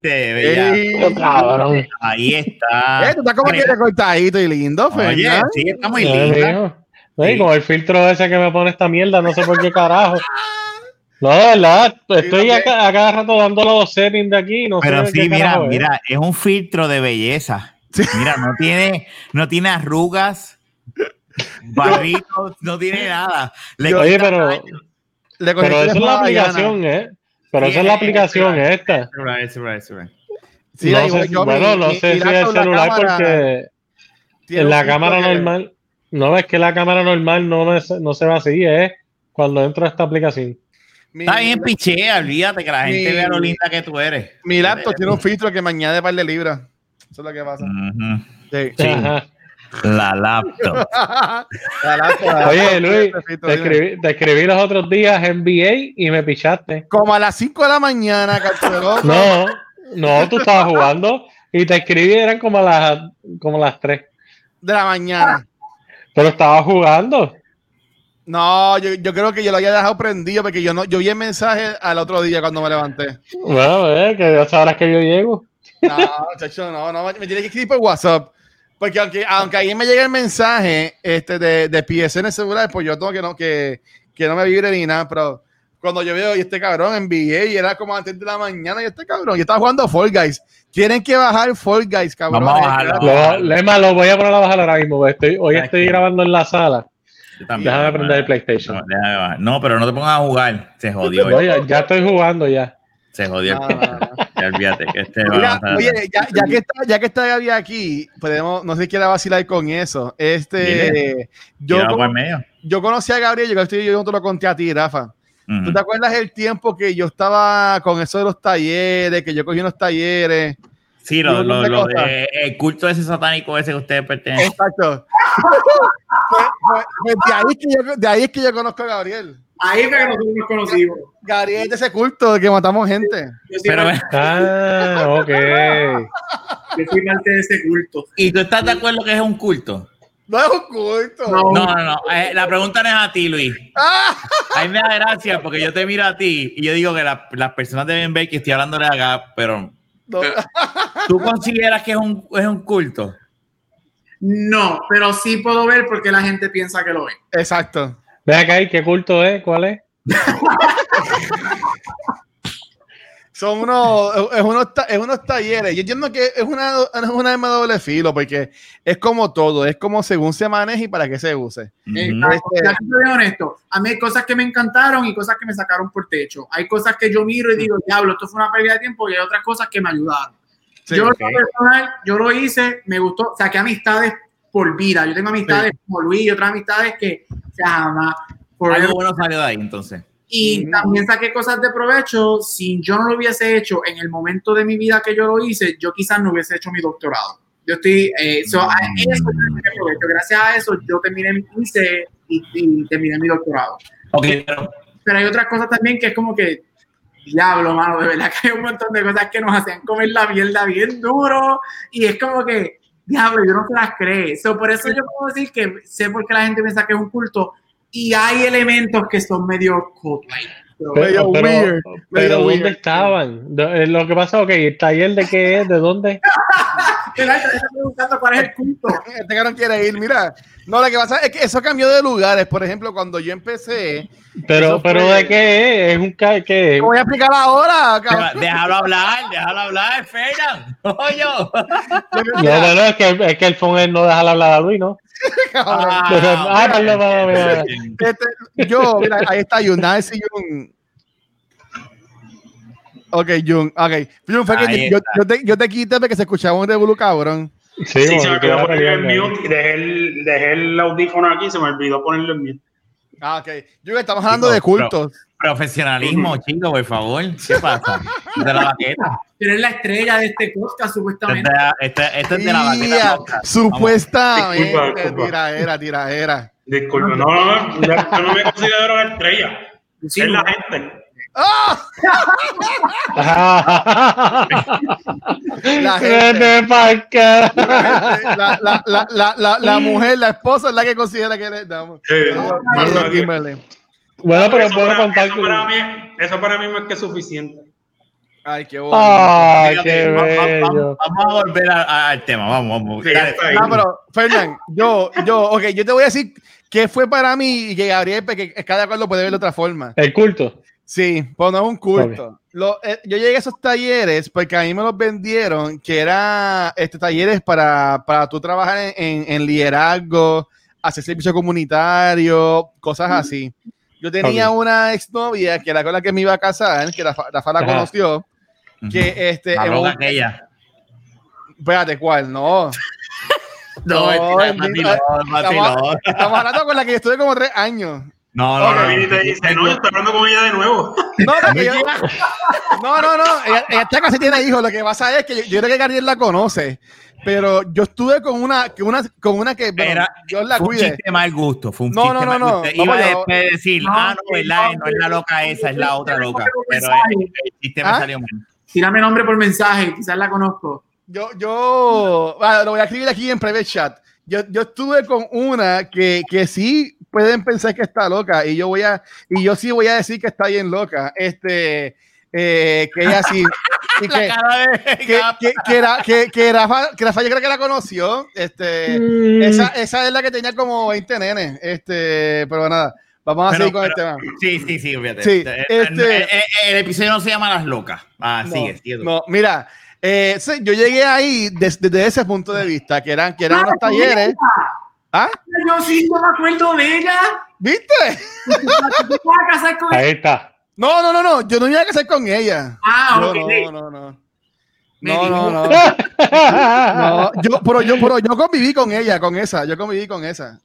Te veía. Ey. Cabrón. Ahí está. Eh, tú estás como que recortadito y lindo, Oye, Fernan. sí, está muy mío. Sí. Con el filtro ese que me pone esta mierda, no sé por qué carajo. No, de verdad, estoy a, ca- a cada rato dándole los settings de aquí. No Pero sé sí, qué mira, carajo es. mira, es un filtro de belleza. Mira, no tiene, no tiene arrugas, barritos, no tiene nada. Le Yo- Oye, quita pero. Le pero esa es la aplicación, ¿eh? Pero Sí, esa es la es- aplicación es- esta. Sí, no igual sé, yo, bueno, no sé si es la celular cámara porque en la cámara que- normal, no es que la cámara normal no, me, no se va así, es cuando entro a esta aplicación. mi- Está bien, pichea, olvídate que la gente Mi- vea lo linda que tú eres. Mi laptop tiene un filtro que me añade par de libras. Eso es lo que pasa. Ujú. Sí. Sí. Ajá. La laptop. La laptop- Oye, Luis, te escribí, te escribí los otros días NBA y me pichaste. Como a las 5 de la mañana, carcelón. No, no, tú estabas jugando y te escribí, eran como las, como las 3. De la mañana. Pero estabas jugando. No, yo, yo creo que yo lo había dejado prendido porque yo no, yo vi el mensaje al otro día cuando me levanté. Bueno, eh, que ya sabrás que yo llego. No, chacho, no, no, me tiene que escribir por WhatsApp. Porque aunque, aunque ahí me llegue el mensaje este, de, de PSN celular, pues yo tengo que no, que, que no me vibre ni nada, pero cuando yo veo y este cabrón en VA y era como antes de la mañana y este cabrón, yo estaba jugando Fall Guys. Tienen que bajar Fall Guys, cabrón. Vamos a bajarlo. Lo, Lema, lo voy a poner a bajar ahora mismo. Estoy, hoy estoy grabando en la sala. Yo también. Déjame prender el PlayStation. No. No, pero no te pongas a jugar. Se jodió. No, ya, estoy jugando ya. Se jodió. Ya olvídate que este va Mira, a pasar. oye, ya, ya que está, ya que está Gaby aquí, podemos, no sé si quiere vacilar con eso. Este, Dile. yo, con- yo conocí a Gabriel, yo, estoy- yo no te lo conté a ti, Rafa. ¿Tú te acuerdas el tiempo que yo estaba con eso de los talleres, que yo cogí unos talleres? Sí, lo, lo, lo de, el culto ese satánico ese que ustedes pertenecen. Exacto. Pues- pues- pues de, ahí es que yo, de ahí es que yo conozco a Gabriel. Ahí fue que nosotros nos conocimos. Gabriel es de ese culto de que matamos gente. Yo soy, Pero, parte, Ah, ok. yo soy parte de ese culto. ¿Y tú estás de acuerdo que es un culto? No es un culto. No. No, no, no. eh, la pregunta no es a ti, Luis. Ah, A mí me da gracia porque yo te miro a ti y yo digo que la- las personas deben ver que estoy hablando de acá, pero no. ¿tú consideras que es un, es un culto? No, pero sí puedo ver porque la gente piensa que lo es. Exacto. Ve acá, ¿y qué culto es? ¿Cuál es? Son unos, es unos, es unos talleres. Yo entiendo que es una, es una arma doble filo, porque es como todo, es como según se maneje y para qué se use. Eh, Ujú. ah, Este- ya soy honesto, a mí hay cosas que me encantaron y cosas que me sacaron por techo. Hay cosas que yo miro y digo, diablo, esto fue una pérdida de tiempo y hay otras cosas que me ayudaron. Sí, personal, yo lo hice, me gustó, saqué amistades por vida. Yo tengo amistades como Luis y otras amistades que se llaman Algo bueno salió de ahí, entonces. Y Mm. también saqué cosas de provecho. Si yo no lo hubiese hecho en el momento de mi vida que yo lo hice, yo quizás no hubiese hecho mi doctorado. Yo estoy, eh, so, a eso saqué provecho. Gracias a eso yo terminé mi hice y, y terminé mi doctorado. Ok, pero Pero hay otras cosas también que es como que, diablo, mano, de verdad que hay un montón de cosas que nos hacen comer la mierda bien duro y es como que, diablo, yo no se las cree. So, por eso yo puedo decir que sé por qué la gente piensa que es un culto y hay elementos que son medio. So, Pero, pero, weird, pero ¿dónde weird. estaban? Eh, Lo que pasa, ok, ¿el taller de qué es? ¿De dónde? cuál es el culto. Este cabrón quiere ir, mira. No, lo que pasa es que eso cambió de lugares. Por ejemplo, cuando yo empecé, Pero, pero fue- ¿de qué es? ¿Es un ca ¿qué es? Te voy a explicar ahora, cabrón. déjalo hablar, déjalo hablar, Fernan. Oye. No, no, no, es que, es que el phone no deja hablar a Luis, ¿no? Ah, perdón. Este, yo, mira, ahí está Jun, Nancy Jun. Ok, Jun, ok. Jun, fue que yo, te, yo te quité porque se escuchaba un revolú cabrón. Sí, se me que olvidó era ponerle el mute y dejé el, dejé el audífono aquí, se me olvidó ponerle el mute. Ah, ok. Jun, estamos hablando de cultos. Profesionalismo, chico, por favor. ¿Qué pasa? De la baqueta. Tú eres la estrella de este podcast, Este es supuestamente. la- este- este es de la baqueta. Podcast. supuestamente, Disculpa, disculpa. tiraera, tiraera. Disculpe, no, no, no, yo no me considero una estrella. Sí, es la gente. ¡Ah! La gente. La, la, la, la, la, la mujer, la esposa es la que considera que le damos. Eh, Marlon no, no, Kimberly. Bueno, pero eso, puedo para, contar eso, que... para mí, eso para mí más que suficiente. Ay, qué bueno. ¡Ay, qué va- va- bello! Vamos, vamos a volver a- a- al tema. Vamos, vamos. Sí. No, pero, Fernán, yo, yo, ok, yo te voy a decir qué fue para mí y que Gabriel, pues, que cada cual lo puede ver de otra forma. El culto. Sí, pues no es un culto. Lo- eh, yo llegué a esos talleres porque a mí me los vendieron, que eran este, talleres para, para tú trabajar en, en- en liderazgo, hacer servicio comunitario, cosas así. Yo tenía Ok. una exnovia que era con la que me iba a casar, que Rafa, Rafa la conoció, que este... La un- aquella. espérate, ¿cuál? No. No, No, mentira. Estamos hablando con la que yo estuve como tres años. No, no, no. Y te dice, no, yo estoy hablando con ella de nuevo. No, yo- no, no, no. Ella, ella está casi tiene hijos. Lo que pasa es que yo, yo creo que Gabriel la conoce. Pero yo estuve con una, que una, con una que bueno, Era- Dios la Fue un chiste mal gusto. Fue un No, chiste no, no, mal no. gusto. No, Iba después de decir, No, ah, no, ¿verdad? no, No es la loca esa, es la otra loca. Pero el, el chiste me ¿Ah? salió mal. Tírame nombre por mensaje, quizás la conozco. Yo, yo, ah, lo voy a escribir aquí en private chat. Yo, yo estuve con una que, que sí pueden pensar que está loca y yo voy a, y yo sí voy a decir que está bien loca. Este, eh, que ella sí, y que, que, que, que, Ra- que, que Rafa, que Rafa yo creo que la conoció. Este, Mm, esa, esa es la que tenía como 20 nenes. Este, pero nada, vamos a Pero- seguir con pero- el tema. Sí, sí, sí, fíjate. Sí, Eh, este- eh, eh, el episodio no se llama Las Locas. Ah, No, sigue, sigue. no, mira, eh, sí, yo llegué ahí des- desde ese punto de vista, que eran, que eran unos talleres. ¿Ah? Yo sí no me acuerdo de ella. ¿Viste? ¿Tú te vas a casar con ella? Ahí está. No, no, no, no, yo no me iba a casar con ella. Ah, Yo ok. no, no, no. No, no, no. No, yo, pero yo, pero yo conviví con ella, con esa, yo conviví con esa.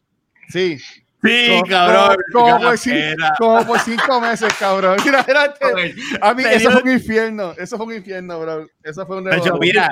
Sí. Sí, Como- cabrón. como- como qué por. Como cinco meses, cabrón. Mira, espérate. A mí, eso fue un infierno. Eso fue un infierno, bro. Eso fue un De hecho, mira,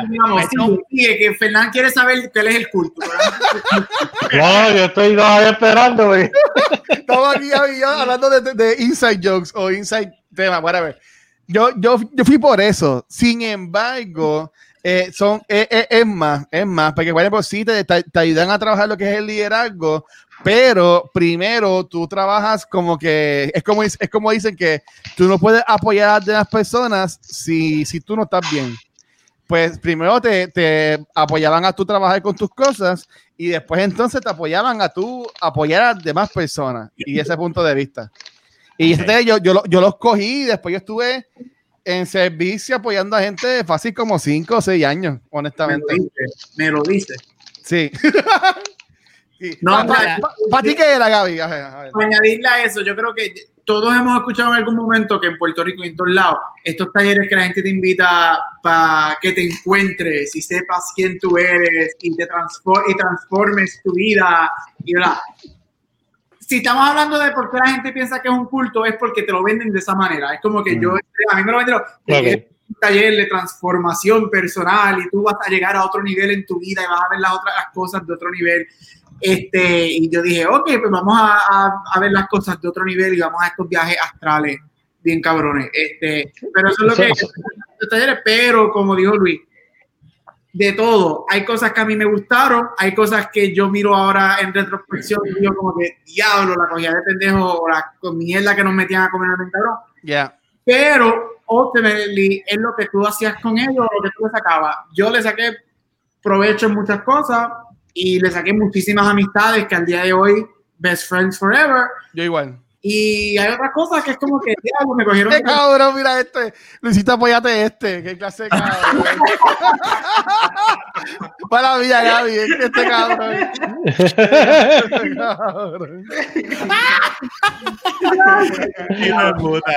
sigue, que Fernán quiere saber cuál es el culto. No, yo estoy todavía esperando, güey. Estamos aquí hablando de, de- de inside jokes o inside temas, whatever. Yo, yo, yo fui por eso. Sin embargo, eh, son, eh, eh, es más, es más, porque por ejemplo, sí te, te, te ayudan a trabajar lo que es el liderazgo, pero primero tú trabajas como que, es como, es como dicen que tú no puedes apoyar a las personas si, si tú no estás bien. Pues primero te, te apoyaban a tú trabajar con tus cosas y después entonces te apoyaban a tú apoyar a demás personas y ese punto de vista. Y Ok. este, yo, yo, yo los cogí y después yo estuve en servicio apoyando a gente fácil como 5 o 6 años, Me lo honestamente. dice. Me lo dice. Sí. sí. No, ¿Para mira, ti qué era, Gaby? A ver, a ver. Para añadirle a eso, yo creo que todos hemos escuchado en algún momento que en Puerto Rico y en todos lados, estos talleres que la gente te invita para que te encuentres y sepas quién tú eres y te transfor- y transformes tu vida y bla. Si estamos hablando de por qué la gente piensa que es un culto, es porque te lo venden de esa manera. Es como que yo, a mí me lo vendieron, de que Ok. es un taller de transformación personal y tú vas a llegar a otro nivel en tu vida y vas a ver las otras las cosas de otro nivel. Este, y yo dije, ok, pues vamos a, a- a ver las cosas de otro nivel y vamos a estos viajes astrales bien cabrones. Este, pero eso es lo que talleres, pero como dijo Luis, de todo. Hay cosas que a mí me gustaron, hay cosas que yo miro ahora en retrospección y digo como que diablo, la cogida de pendejo o la mierda que nos metían a comer el cabrón. Ya. Pero, ultimately, es lo que tú hacías con ellos lo que tú le sacabas. Yo le saqué provecho en muchas cosas y le saqué muchísimas amistades que al día de hoy, best friends forever. Yo igual. Y hay otras cosas que es como que, diablo, me cogieron. ¡Qué cabrón! Mira este. Luisito, apóyate este. ¡Qué clase de cabrón! Para la vida, Gaby. es que Este cabrón. Este cabrón. De puta.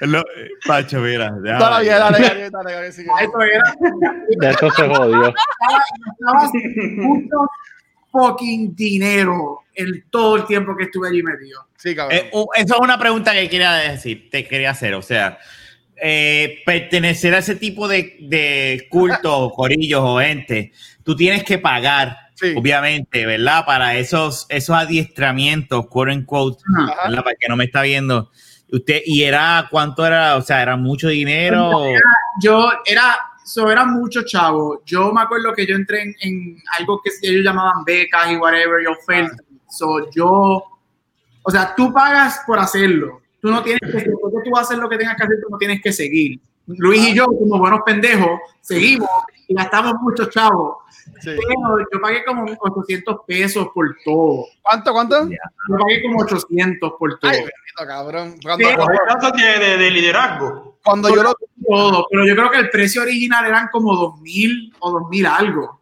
Lo- Pacho, mira. Toda la vida, dale, dale, dale, dale. Ya esto se jodió. Gastaba mucho fucking dinero en todo el tiempo que estuve allí metido. Sí, cabrón. Eh, eso es una pregunta que quería decir, te quería hacer. O sea, eh, pertenecer a ese tipo de, de cultos, corillos o entes, tú tienes que pagar, Sí. obviamente, ¿verdad? Para esos, esos adiestramientos, quote unquote, Ajá. ¿verdad? Para el que no me está viendo. Usted, ¿y era cuánto era? O sea, ¿era mucho dinero? Yo era, so era mucho chavo. Yo me acuerdo que yo entré en, en algo que ellos llamaban becas y whatever y ofertas. So yo, o sea, tú pagas por hacerlo. Tú no tienes que, después que tú haces lo que tengas que hacer, tú no tienes que seguir. Luis y yo, como buenos pendejos, seguimos y gastamos muchos chavos. Sí. Pero yo pagué como 800 pesos por todo. ¿Cuánto, cuánto? Yo pagué como 800 por todo. Ay, bendito, cabrón. Cuando, Sí. De liderazgo. cuando yo lo todo, pero yo creo que el precio original eran como 2000 o 2000 algo.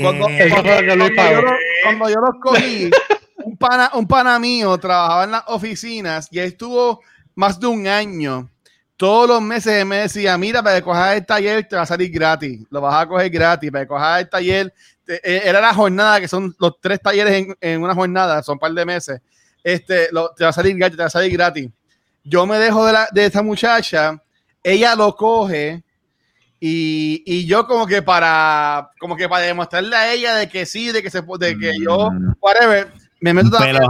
Cuando, cuando yo, pagó. lo- cuando yo los cogí, un pana, un pana mío trabajaba en las oficinas y él estuvo más de un año. Todos los meses me decía, mira, para que cojas el taller te va a salir gratis, lo vas a coger gratis, para que cojas el taller, te- eh, era la jornada, que son los tres talleres en, en una jornada, son un par de meses, este, lo- te va a salir gratis, te va a salir gratis. Yo me dejo de, la, de esta muchacha, ella lo coge, y, y yo como que para como que para demostrarle a ella de que sí, de que se de que yo Mm. whatever, me meto también,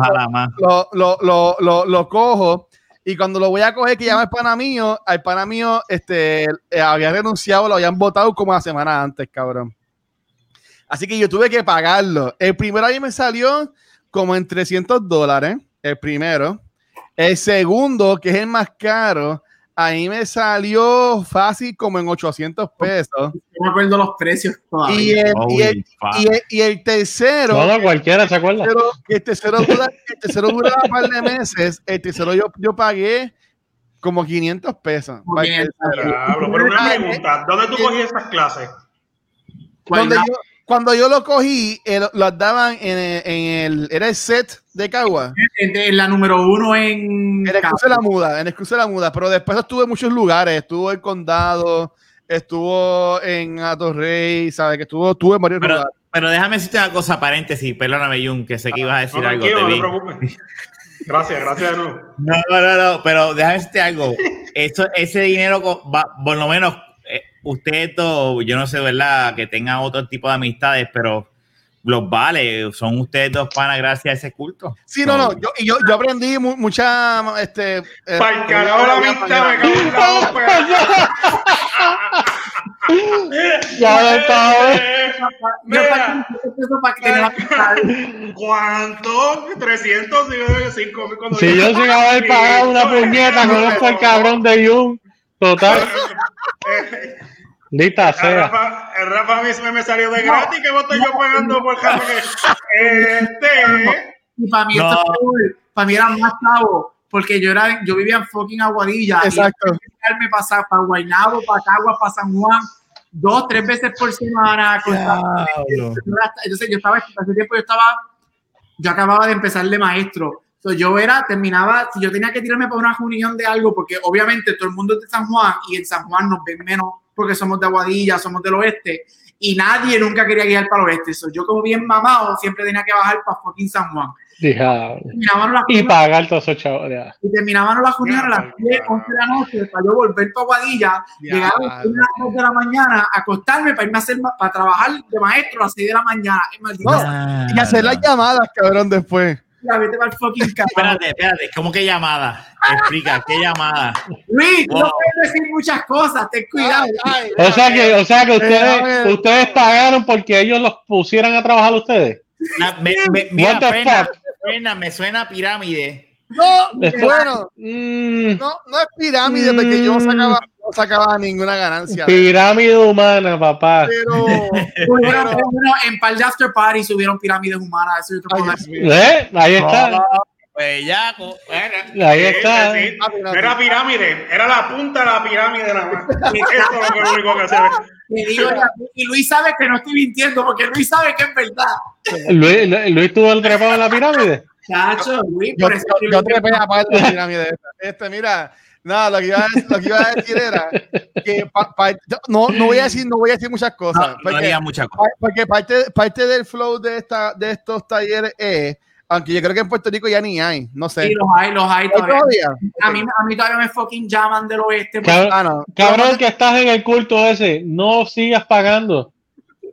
lo, lo, lo, lo cojo y cuando lo voy a coger que llama el pana mío, al pana mío este eh, había renunciado, lo habían votado como la semana antes, cabrón. Así que yo tuve que pagarlo. El primero ahí me salió como en 300 dólares, el primero. El segundo, que es el más caro, ahí me salió fácil como en 800 pesos. No me acuerdo los precios todavía. Y el, y el, y el, y el tercero, No, no, cualquiera se acuerda. tercero- el tercero dura, el tercero dura un par de meses. El tercero yo, yo pagué como 500 pesos. Como para el 500, tercero. Diablo, pero una pregunta. ¿Dónde tú cogías esas clases? Donde yo- cuando yo lo cogí, el- los daban en el, en el- Era el set de Cagua. En, en la número uno en. En de la muda. En de la muda. Pero después estuve en muchos lugares. Estuvo en Condado. Estuvo en Atorrey. ¿Sabes? Que estuvo, estuve en varios Pero, lugares. pero déjame decirte una cosa, paréntesis, perdóname, Jun, que sé que ibas a No, decir algo. no te. Gracias, gracias. No, no, no, no, pero déjame decirte algo. Eso, ese dinero, va, por lo menos, eh, ustedes dos, yo no sé, ¿verdad? Que tengan otro tipo de amistades, pero los vale. Son ustedes dos panas gracias a ese culto. Sí, no, no. Yo, y yo, yo aprendí mu- mucha. Este, eh, Para el carajo la amistad, me cago en la. Ya lo estaba. Yo Mira, pagué 500 pesos para que tenga la amistad. ¿Cuánto? 300, 5 mil. cuando Si yo sin haber pagado una puñeta, conozco al cabrón de Jun. Total. El sea. Rafa, el Rafa a mí me salió de gratis que vos estoy yo pagando por que este Y para mí, esto para mí era más chavo, porque yo, era, yo vivía en fucking Aguadilla. y Exacto. me pasaba para Guaynabo, para Caguas, para San Juan, dos, tres veces por semana. Entonces yo estaba, hace tiempo yo estaba, yo acababa de empezar de maestro. Entonces yo era, terminaba, si yo tenía que tirarme para una reunión de algo, porque obviamente todo el mundo es de San Juan y en San Juan nos ven menos porque somos de Aguadilla, somos del oeste, y nadie nunca quería guiar para el oeste. So, yo como bien mamado siempre tenía que bajar para fucking San Juan. Las Y pagar todos esos chavos. ya. y terminaban las reuniones a las 10, 11 de la noche para yo volver para Guadilla, Ya, llegar a las 2 de la mañana, acostarme para irme a hacer ma- para trabajar de maestro a las 6 de la mañana. Es maldito. No. Y hacer las llamadas, cabrón, después. Ya, vete para el fucking carajo. Espérate, espérate, ¿cómo que llamada? Explica, ¿qué llamada? Luis, tú no Wow. puedes decir muchas cosas, ten cuidado. Ay, O sea que, o sea que ustedes, ustedes pagaron porque ellos los pusieran a trabajar ustedes. Ah, me- me- mira, What the Fernan, fuck? Fernan, me suena a pirámide. No, bueno, Mm, no, no es pirámide porque yo no sacaba, no sacaba ninguna ganancia. pirámide humana, papá. Pero, pero- bueno, en par de after party subieron pirámides humanas. Eso yo. ¿Eh? Ahí está. Bellaco. Bueno. Ahí está. Sí, sí. Ah, No era pirámide, era la punta de la pirámide nada más. Eso es lo único que se ve. Y Luis sabe que no estoy mintiendo porque Luis sabe que es verdad. Luis, Luis tuvo el trepado en la pirámide. Chacho, Luis, yo, por eso yo, yo trepé aparte de la pirámide esta. Este, mira, nada, lo que iba a, lo que iba a decir era que pa- pa- no, no voy a decir, no voy a decir muchas cosas. No, no porque- digas muchas cosas. Porque parte, parte del flow de, esta, de estos talleres es, aunque yo creo que en Puerto Rico ya ni hay, no sé. Sí, los hay, los hay ¿Hay todavía. todavía? A mí, a mí todavía me fucking llaman del oeste. pues, Cab- Ah, no. Cabrón que estás en el culto ese, no sigas pagando.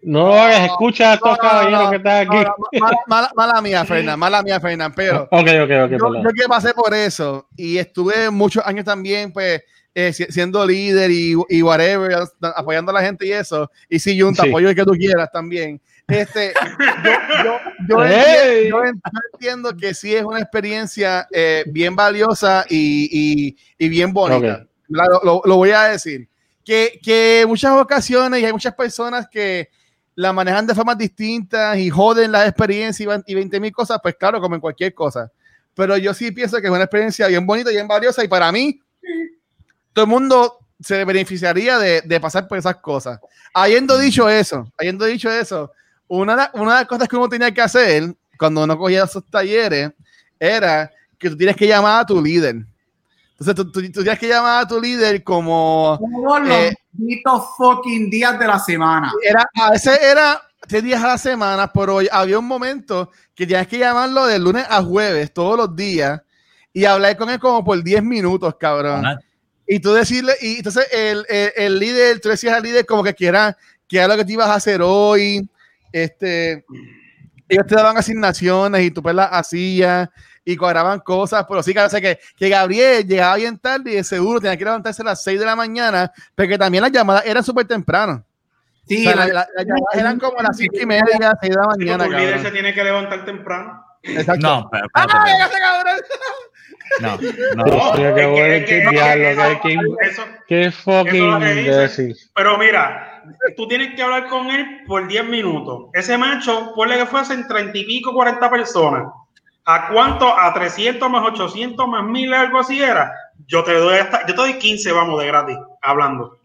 No lo hagas, escucha a estos caballeros que están aquí. mala, mala- mala mía, Fernan, mala mía, Fernan, pero Ok, ok, ok, yo, yo que pasé por eso y estuve muchos años también, pues, eh, si- siendo líder y, y whatever, apoyando a la gente y eso. Y si Jun, te Sí. apoyo el que tú quieras también. Este, yo, yo, yo Hey. entiendo, yo en- yo entiendo que sí es una experiencia eh, bien valiosa y, y- y bien bonita. Ok. La- Lo, lo voy a decir. que, que muchas ocasiones y hay muchas personas que la manejan de formas distintas y joden la experiencia y van- y 20 mil cosas, pues claro, como en cualquier cosa. Pero yo sí pienso que es una experiencia bien bonita bien valiosa y para mí, todo el mundo se beneficiaría de, pasar por esas cosas. Habiendo dicho eso, habiendo dicho eso, una, una de las cosas que uno tenía que hacer cuando uno cogía esos talleres era que tú tienes que llamar a tu líder. Entonces tú, tú- tú tienes que llamar a tu líder como Todos los Eh, malditos fucking días de la semana. era, a veces era tres días a la semana, pero había un momento que tenías que llamarlo de lunes a jueves, todos los días, y hablar con él como por 10 minutos, cabrón. Y tú decirle, y entonces el, el, el líder, tú decías al líder como que quiera, que era lo que te ibas a hacer hoy, este, ellos te daban asignaciones y tú pues las hacías y cuadraban cosas, pero sí que, o sea, que, que Gabriel llegaba bien tarde y de seguro tenía que levantarse a las 6 de la mañana, porque también las llamadas eran súper temprano. Sí, O sea, la- la- la- las llamadas eran como a las 5 y media, 6 de la mañana, tu líder se tiene que levantar temprano. Exacto. No, pero, ¡Ah, espérate, ese cabrón! no, no. es que- que- que diablo, eso- qué- eso- Eso fucking imbécil. Pero mira, tú tienes que hablar con él por 10 minutos. Ese macho, ponle que fuesen 30 y pico, 40 personas. ¿A cuánto? A 300 más 800 más 1000, algo así era. Yo te doy hasta, yo te doy 15, vamos, de gratis, hablando.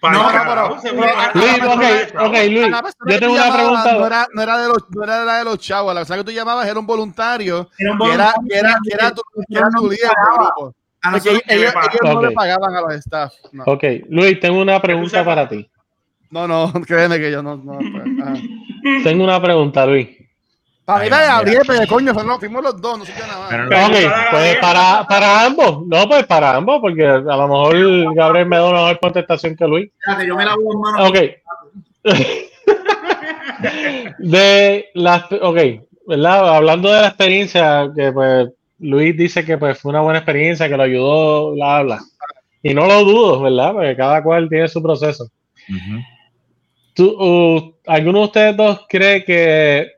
Para No, no, pero- ah, Luis, ok, Luis, yo tengo una llamabas pregunta. No era, no era de los, no era la de los chavos, la persona que tú llamabas era un voluntario, Era un que era, voluntario que era, que era tu, que era tu líder del grupo. a ellos, no le pagaban a los staff. No, Ok, Luis, tengo una pregunta para ti. no, no, créeme que yo no. no pues. Tengo una pregunta, Luis. Para mí, la. Gabriel, pero coño, son los- fuimos los dos, no sé qué nada más. Pero no- Pero Ok, para pues para, para ambos. No, pues para ambos, porque a lo mejor Gabriel me da una mejor contestación que Luis. Espérate, yo me lavo las manos. Ok. de las, ok, ¿verdad? Hablando de la experiencia, que pues Luis dice que pues fue una buena experiencia, que lo ayudó, bla, bla. Y no lo dudo, ¿verdad? Porque cada cual tiene su proceso. Ujú. ¿Tú, uh, ¿Alguno de ustedes dos cree que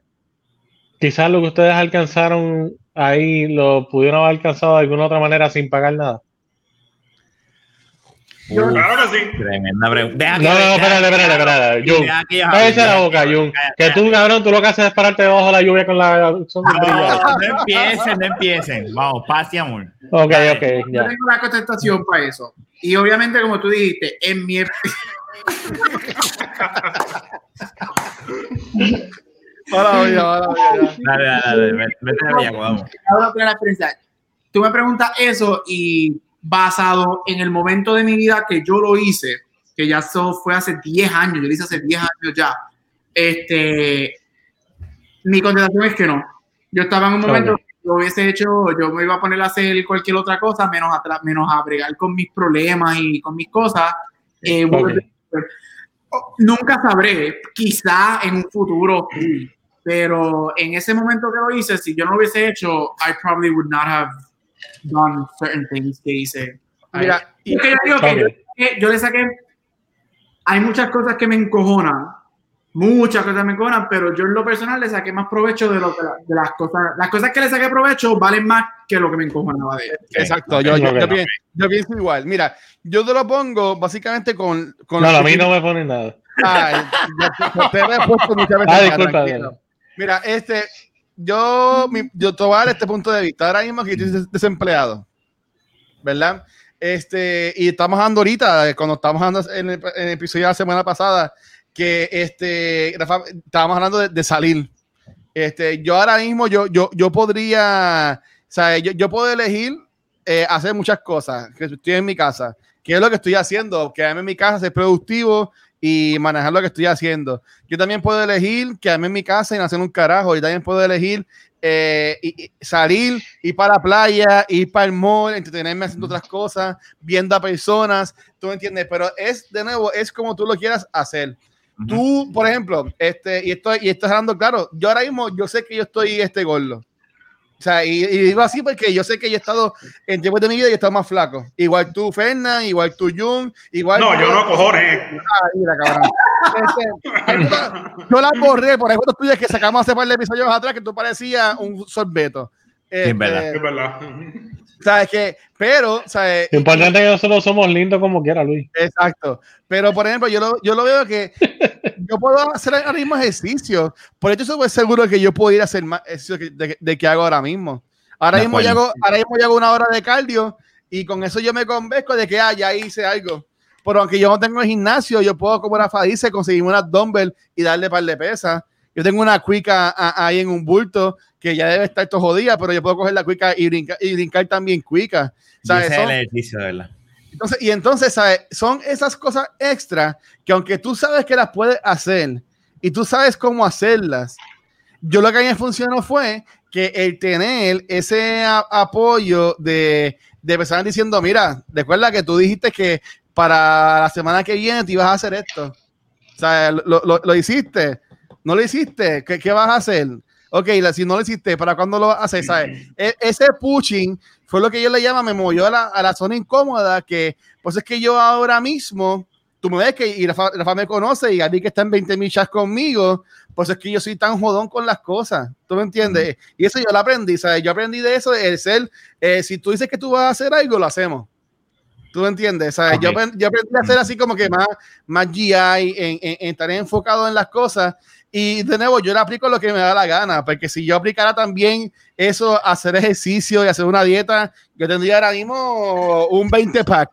quizás lo que ustedes alcanzaron ahí lo pudieron haber alcanzado de alguna otra manera sin pagar nada? Claro que sí. Tremenda pregunta. Deja No, que- no, no, espérate, espérate, espérate. Jun, hablen, la boca, Jun. Que tú, cabrón, tú lo que haces es pararte debajo de la lluvia con la sombrilla. No, no empiecen, no empiecen. Vamos, paz y amor. Ok, Dale. ok, Yo ya. tengo la contestación para eso. Y obviamente, como tú dijiste, en mi Oye, ya. Dale, dale, dale. Vete vete de bellaco, vamos. Tú me preguntas eso y basado en el momento de mi vida que yo lo hice, que ya eso fue hace 10 años, yo lo hice hace 10 años ya, este, mi contestación es que no. Yo estaba en un momento Ok. que lo hubiese hecho, yo me iba a poner a hacer cualquier otra cosa, menos a, menos a bregar con mis problemas y con mis cosas. Eh, Ok. Oh, Nunca sabré, quizá en un futuro, pero en ese momento que lo hice, si yo no lo hubiese hecho, I probably would not have done certain things que hice. Mira, Y es que yo digo que yo, yo le saqué, hay muchas cosas que me encojonan, muchas cosas me encojonan, pero yo en lo personal le saqué más provecho de, lo que de las cosas, las cosas que le saqué provecho valen más que lo que me encojonaba de él. Exacto, yo, yo, yo pienso, yo pienso igual. Mira, yo te lo pongo básicamente con. con No, a mí que- no me ponen nada. Ay, yo te- te lo he puesto muchas veces. Ah, disculpa. Mira, este, yo, mi- yo te voy a dar este punto de vista. Ahora mismo que estoy des- desempleado, ¿verdad? Este, y estamos hablando ahorita, cuando estamos hablando en el, en el episodio de la semana pasada, que este, Rafa, estábamos hablando de, de salir. Este, yo ahora mismo, yo, yo, yo podría, o sea, yo, yo puedo elegir eh, hacer muchas cosas, que estoy en mi casa. ¿Qué es lo que estoy haciendo? Quedarme en mi casa, ser productivo y manejar lo que estoy haciendo. Yo también puedo elegir quedarme en mi casa y no hacer un carajo. Yo también puedo elegir eh, y- y salir, ir para la playa, ir para el mall, entretenerme haciendo otras cosas, viendo a personas, tú me entiendes, pero es de nuevo, es como tú lo quieras hacer. Tú, por ejemplo, este, y estoy, y estoy hablando claro, yo ahora mismo, yo sé que yo estoy este gordo. O sea, y, y digo así porque yo sé que yo he estado en tiempos de mi vida y he estado más flaco. Igual tú, Fernan, igual tú, Jun, igual. No, yo no cojones. Ah, mira, cabrón. Este, yo la borré por ejemplo tuyas que sacamos hace par de episodios atrás que tú parecías un sorbeto. es verdad. Este, Es verdad. ¿Sabes qué? Pero, ¿sabes? Lo importante es que nosotros somos lindos como quiera, Luis. Exacto. Pero, por ejemplo, yo lo, yo lo veo que yo puedo hacer ahora mismo ejercicio. Por eso estoy seguro que yo puedo ir a hacer más ejercicio que- de, de que hago ahora mismo. Ahora De mismo, yo hago, ahora mismo yo hago una hora de cardio y con eso yo me convenzco de que ah, ya hice algo. Pero aunque yo no tengo el gimnasio, yo puedo, como Rafa dice, conseguirme unas dumbbell y darle par de pesas. Yo tengo una cuica ahí en un bulto que ya debe estar todo jodida, pero yo puedo coger la cuica y brincar, y brincar también cuica. Y ¿Sabes? ese es Son- el ejercicio, de verdad. entonces, y entonces, ¿sabes? Son esas cosas extra que aunque tú sabes que las puedes hacer y tú sabes cómo hacerlas, yo lo que a mí me funcionó fue que el tener ese a- apoyo de, de personas diciendo, mira, recuerda que tú dijiste que para la semana que viene te ibas a hacer esto. O sea, lo, lo- lo hiciste, no lo hiciste, ¿qué, qué vas a hacer? Ok, la- si no lo hiciste, ¿para cuándo lo vas a hacer? ¿Sabes? E- ese pushing fue lo que yo le llamo, me movió a la, a la zona incómoda, que pues es que yo ahora mismo, tú me ves que y Rafa, Rafa me conoce y a mí que está en 20 mil chats conmigo, pues es que yo soy tan jodón con las cosas, ¿tú me entiendes? Y eso yo lo aprendí, ¿sabes? Yo aprendí de eso, de ser, eh, si tú dices que tú vas a hacer algo, lo hacemos. ¿Tú me entiendes? ¿Sabes? Yo, Ok. aprendí, yo aprendí a hacer así como que más, más GI, en, en- en estar enfocado en las cosas. Y de nuevo, yo le aplico lo que me da la gana, porque si yo aplicara también eso, hacer ejercicio y hacer una dieta, yo tendría ahora mismo un 20 pack,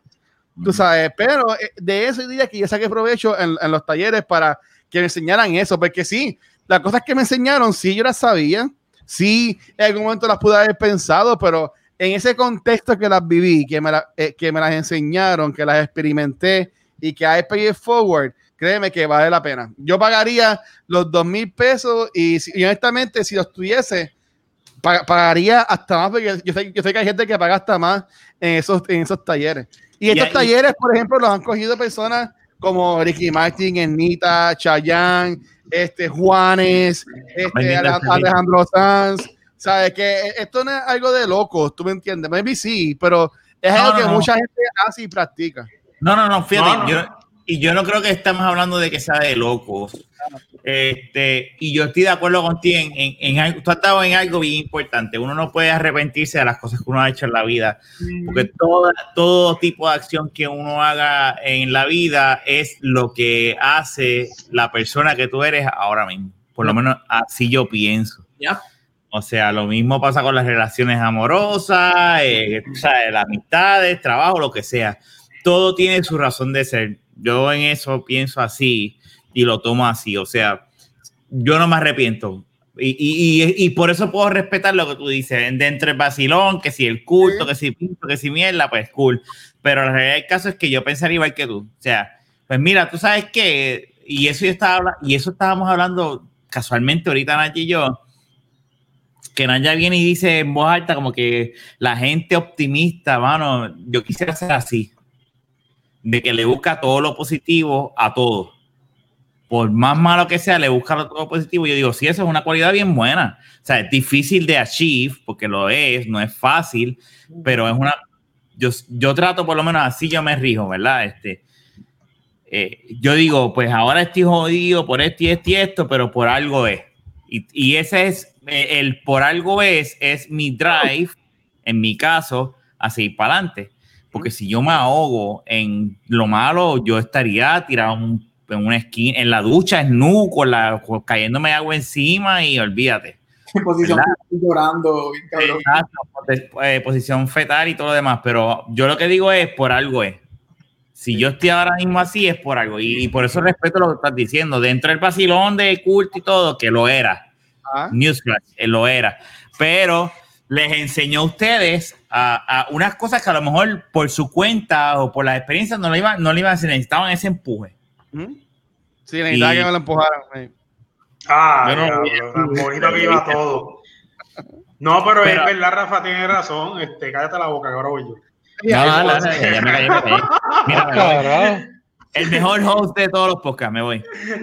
tú sabes. Pero eh, de eso diría que yo saqué provecho en, en los talleres para que me enseñaran eso, porque sí, las cosas que me enseñaron, sí, yo las sabía, sí, en algún momento las pude haber pensado, pero en ese contexto que las viví, que me, la- eh, que me las enseñaron, que las experimenté y que hay pay it forward, créeme que vale la pena. Yo pagaría los dos mil pesos y, y honestamente, si los tuviese, pa- pagaría hasta más, porque yo sé, yo sé que hay gente que paga hasta más en esos, en esos talleres. Y estos talleres, por ejemplo, los han cogido personas como Ricky Martin, Ernita, Chayanne, este, Juanes, este, Alejandro Sanz. ¿Sabes? Que esto no es algo de locos, ¿tú me entiendes? Maybe sí, pero es No, algo no, que no. mucha gente hace y practica. No, no, no, fíjate, No, no. yo- y yo no creo que estamos hablando de que sea de locos. Este, y yo estoy de acuerdo contigo en, en, tú has dado en algo bien importante. Uno no puede arrepentirse de las cosas que uno ha hecho en la vida, porque todo, todo tipo de acción que uno haga en la vida es lo que hace la persona que tú eres ahora mismo. Por lo menos así yo pienso. Ya. O sea, lo mismo pasa con las relaciones amorosas, eh, o sea, las amistades, trabajo, lo que sea. Todo tiene su razón de ser. Yo en eso pienso así y lo tomo así. O sea, yo no me arrepiento. Y, y, y, por eso puedo respetar lo que tú dices. Dentro del vacilón, que si el culto, que si pinto, que si mierda, pues cool. Pero la realidad del caso es que yo pensaría igual que tú. O sea, pues mira, tú sabes que, y eso yo estaba y eso estábamos hablando casualmente ahorita Nachi y yo, que Naya viene y dice en voz alta como que la gente optimista, mano, yo quisiera ser así, de que le busca todo lo positivo a todo. Por más malo que sea, le busca todo lo positivo. Yo digo, sí, eso es una cualidad bien buena. O sea, es difícil de achieve, porque lo es, no es fácil, pero es una... Yo, yo trato, por lo menos así yo me rijo, ¿verdad? Este, eh, yo digo, pues ahora estoy jodido por esto y esto y esto, pero por algo es. Y, y ese es, eh, el por algo es, es mi drive, en mi caso, a seguir para adelante. Porque si yo me ahogo en lo malo, yo estaría tirado en, un- en una esquina, en la ducha, nu, con la, con- cayéndome agua encima y olvídate. En posición llorando. Exacto, eh, posición fetal y todo lo demás, pero yo lo que digo es por algo es. Si yo estoy ahora mismo así es por algo y, y por eso respeto lo que estás diciendo. Dentro del vacilón de culto y todo, que lo era. Ah, Newsflash, eh, lo era. Pero les enseñó a ustedes a, a unas cosas que a lo mejor por su cuenta o por las experiencias no le iban, no le iban a hacer, necesitaban ese empuje. ¿Mm? Sí, necesitaba Y- que me lo empujaran. eh. Ah, no- bonito que iba todo. No, pero, Pero- es verdad, Rafa tiene razón. Este, cállate la boca, voy yo. No, no, no, no, ya me callé, me callé. Mira, me voy. Carajo. el mejor host de todos los podcasts, me voy.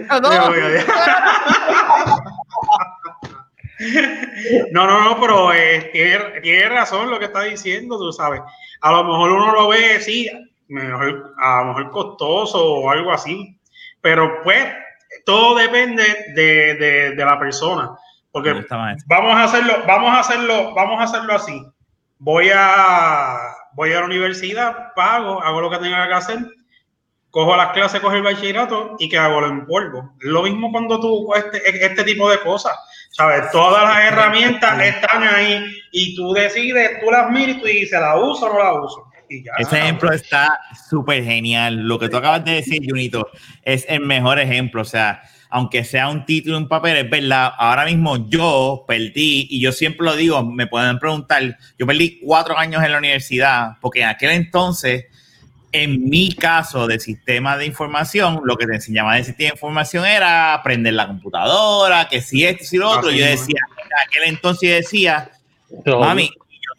Ah, no. Me voy. No, no, no, pero eh, tiene, tiene razón lo que está diciendo, tú sabes. A lo mejor uno lo ve, sí, mejor, a lo mejor costoso o algo así, pero pues todo depende de, de- de la persona. Porque vamos a hacerlo, vamos a hacerlo, vamos a hacerlo así. Voy a voy a la universidad, pago, hago lo que tenga que hacer, cojo las clases, cojo el bachillerato y que hago lo en polvo. Lo mismo cuando tú este, este tipo de cosas, ¿sabes? Todas las herramientas están ahí y tú decides, tú las miras y tú dices, ¿la uso o no la uso? Y ya. Ese ejemplo está súper genial. Lo que tú acabas de decir, Junito, es el mejor ejemplo. O sea, aunque sea un título, un papel, es verdad. Ahora mismo yo perdí, y yo siempre lo digo, me pueden preguntar, yo perdí cuatro años en la universidad, porque en aquel entonces, en mi caso de sistema de información, lo que te enseñaba de sistema de información era aprender la computadora, que si esto, si lo otro. Así yo decía, en aquel entonces yo decía, Mami,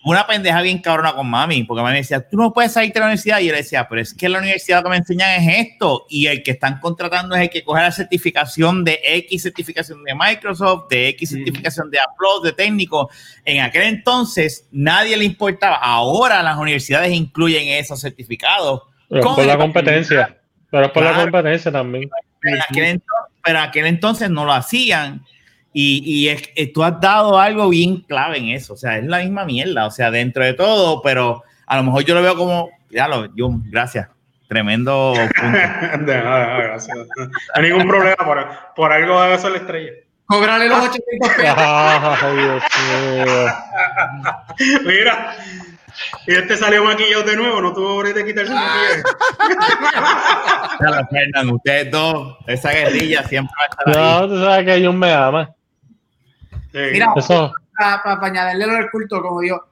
una pendeja bien cabrona con mami, porque mami decía, tú no puedes salir de la universidad. Y yo le decía, pero es que la universidad lo que me enseñan es esto. Y el que están contratando es el que coge la certificación de X certificación de Microsoft, de X certificación de Upload, de técnico. En aquel entonces nadie le importaba. Ahora las universidades incluyen esos certificados. pero con por la competencia. Pero por la competencia también. pero en aquel, pero en aquel entonces no lo hacían. Y, y es, es- tú has dado algo bien clave en eso. O sea, es la misma mierda. O sea, dentro de todo, pero a lo mejor yo lo veo como, ya lo, yo, gracias. Tremendo punto. De nada, gracias. No hay ningún problema, por, por algo debe ser la estrella. Cobrarle los 800 pesos. Ay, Dios mío. Mira, y este salió maquillado de nuevo, no tuvo ahorita quitarse el maquillaje. Ya lo, Fernan, ustedes dos, esa guerrilla siempre va a estar ahí. No, tú sabes que Jun me ama. Mira, Eso, para añadirle lo del culto, como digo,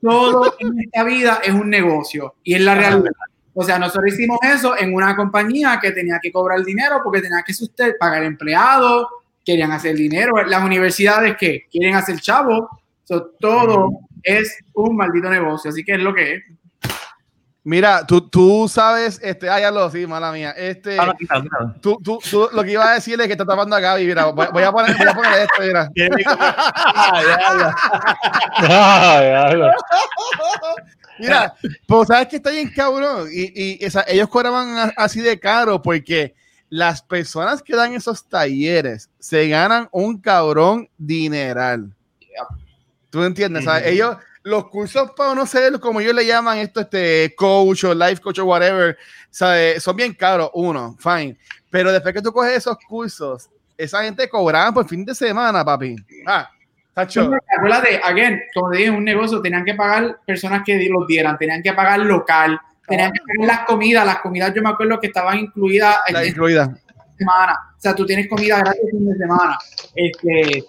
todo en esta vida es un negocio y es la realidad. O sea, nosotros hicimos eso en una compañía que tenía que cobrar dinero porque tenía que suster- pagar empleados, querían hacer dinero. Las universidades que quieren hacer chavo, so, todo es un maldito negocio, así que es lo que es. Mira, tú, tú sabes, este, ah, ya lo, sí, mala mía. Este, Ah, no, quítalo, quítalo. tú, tú, tú, lo que iba a decirle es que está tapando a Gaby. Mira, voy, voy a poner, voy a poner esto, mira. Mira, pues sabes que está bien cabrón. Y, y esa- ellos cobraban así de caro porque las personas que dan esos talleres se ganan un cabrón dineral. ¿Tú entiendes? ¿Sabes? Ujú. Ellos, los cursos para no ser como ellos le llaman esto, este coach o life coach o whatever, ¿sabes? son bien caros, uno, fine. Pero después que tú coges esos cursos, esa gente cobraba por fin de semana, papi. Ah, tacho. Acuérdate, again, como dije, un negocio, tenían que pagar personas que los dieran, tenían que pagar local, tenían que pagar las comidas, las comidas yo me acuerdo que estaban incluidas La incluida. semana, o sea, tú tienes comida gratis fin de semana, este,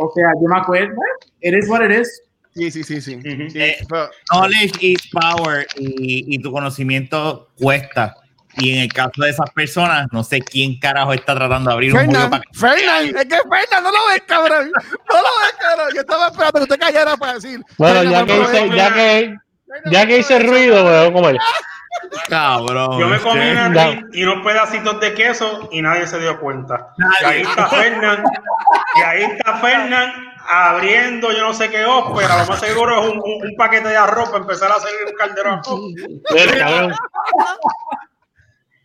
o sea, yo me acuerdo, it is what it is. Sí, sí, sí, sí. Eh, Knowledge is power y, y tu conocimiento cuesta. Y en el caso de esas personas, no sé quién carajo está tratando de abrir un juego para Fernan, es que Fernan no lo ves, cabrón. No lo ves, cabrón. Yo estaba esperando que usted callara para decir. Bueno, Fernan, ya que hice, ya que, ya que hice ruido, me voy a comer. Cabrón. Yo me comí usted- una y unos pedacitos de queso y nadie se dio cuenta. Y ahí está Fernán, y ahí está Fernán abriendo yo no sé qué ópera, lo más seguro es un, un- un paquete de arroz para empezar a hacer un calderón.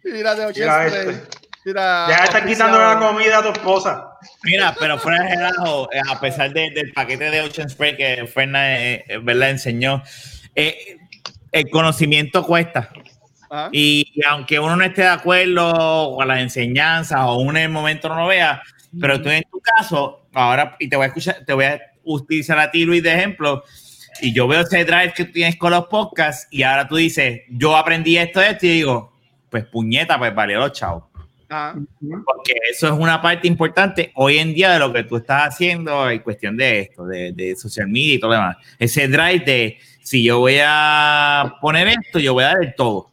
Mira, de Mira 80. este. Mira, Ya estás quitando la comida a tu esposa. Mira, pero fuera de relajo, eh, a pesar de- del paquete de Ocean Spray que Fernan eh, eh, ¿verdad? enseñó, eh, el conocimiento cuesta. Ajá. Y, y aunque uno no esté de acuerdo con las enseñanzas o uno en el momento no lo vea, pero tú en tu caso, ahora, y te voy a escuchar, te voy a utilizar a ti, Luis, de ejemplo, y yo veo ese drive que tú tienes con los podcasts, y ahora tú dices, yo aprendí esto, esto, y digo, pues puñeta, pues vale, los chavos. Ajá. Porque eso es una parte importante hoy en día de lo que tú estás haciendo en cuestión de esto, de, de social media y todo lo demás. Ese drive de si yo voy a poner esto, yo voy a dar el todo.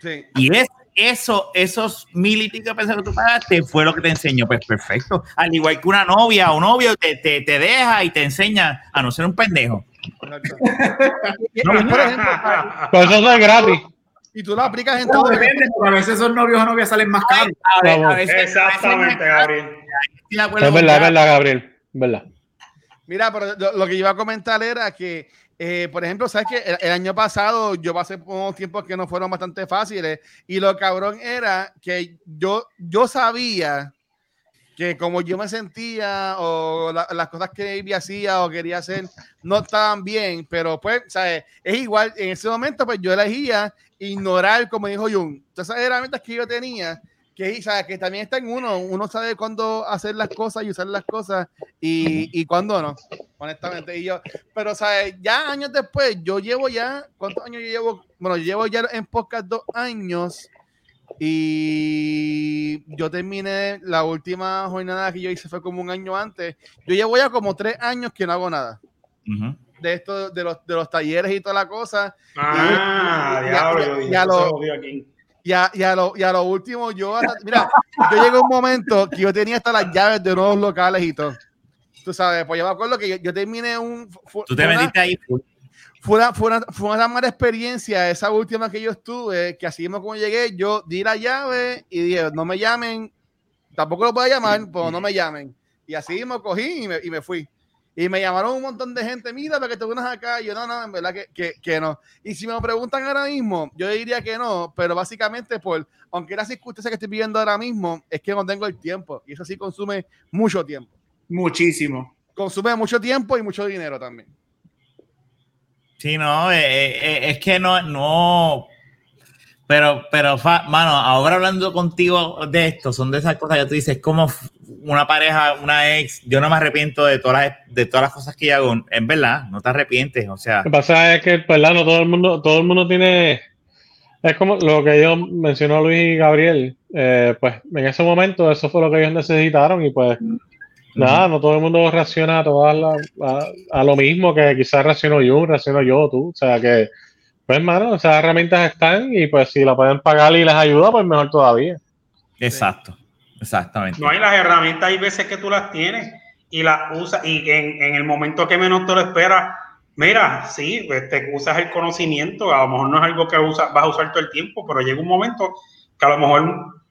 Sí. Y es eso, esos mil y pico pesos que tú pagaste fue lo que te enseñó. Pues perfecto. Al igual que una novia o novio te, te, te deja y te enseña a no ser un pendejo. Por ejemplo, Pero eso no es gratis. y tú lo aplicas en todo. depende, porque a veces esos novios o novias salen más caros. A ver, a Vamos. veces- Exactamente, a veces- Gabriel. Es verdad, es verdad, Gabriel. Verdad. Mira, pero lo que iba a comentar era que, eh, por ejemplo, sabes que el, el año pasado yo pasé por unos tiempos que no fueron bastante fáciles y lo cabrón era que yo, yo sabía que como yo me sentía o la- las cosas que hacía o quería hacer no estaban bien, pero pues, ¿sabes? Es igual, en ese momento pues yo elegía ignorar, como dijo Jun, todas esas herramientas que yo tenía, que, ¿sabes? que también está en uno, uno sabe cuándo hacer las cosas y usar las cosas y, y cuándo no, honestamente. Y yo, pero, ¿sabes? Ya años después, yo llevo ya, ¿cuántos años yo llevo? Bueno, yo llevo ya en podcast dos años y yo terminé la última jornada que yo hice fue como un año antes. Yo llevo ya como tres años que no hago nada de esto, de los, de los talleres y toda la cosa. Ah, Ya- diablo, lo- se jodió aquí. Y a, y a lo, y a lo último, yo, mira, yo llegué a un momento que yo tenía hasta las llaves de nuevos locales y todo. Tú sabes, pues yo me acuerdo que yo, yo terminé un. fu- Tú te fue metiste ahí. fue una, fue, una, fue una mala experiencia esa última que yo estuve, que así mismo como llegué, yo di la llave y dije, no me llamen, tampoco lo puedo llamar, pero no me llamen. Y así mismo cogí y me, y me fui. Y me llamaron un montón de gente, mira, para que te unas acá. Y yo, no, no, en verdad que, que, que no. Y si me lo preguntan ahora mismo, yo diría que no, pero básicamente por, aunque la circunstancia que estoy viviendo ahora mismo, es que no tengo el tiempo. Y eso sí consume mucho tiempo. Muchísimo. Consume mucho tiempo y mucho dinero también. Sí, no, eh, eh, eh, es que no, no. Pero, pero, fa- mano, ahora hablando contigo de esto, son de esas cosas que tú dices, como una pareja, una ex, yo no me arrepiento de todas las, de todas las cosas que yo hago. En verdad, no te arrepientes, o sea, Lo que pasa es que, ¿verdad? No todo el mundo, todo el mundo tiene. Es como lo que ellos mencionó Luis y Gabriel. eh, pues en ese momento eso fue lo que ellos necesitaron y pues nada, no todo el mundo reacciona a todas las- a, a lo mismo que quizás reaccionó yo, reaccionó yo, tú. O sea que, pues hermano, esas herramientas están y pues si la pueden pagar y les ayuda, pues mejor todavía. exacto, exactamente. No hay las herramientas, hay veces que tú las tienes y las usas y en, en el momento que menos te lo esperas, mira, sí, pues, te usas el conocimiento, a lo mejor no es algo que usa- vas a usar todo el tiempo, pero llega un momento que a lo mejor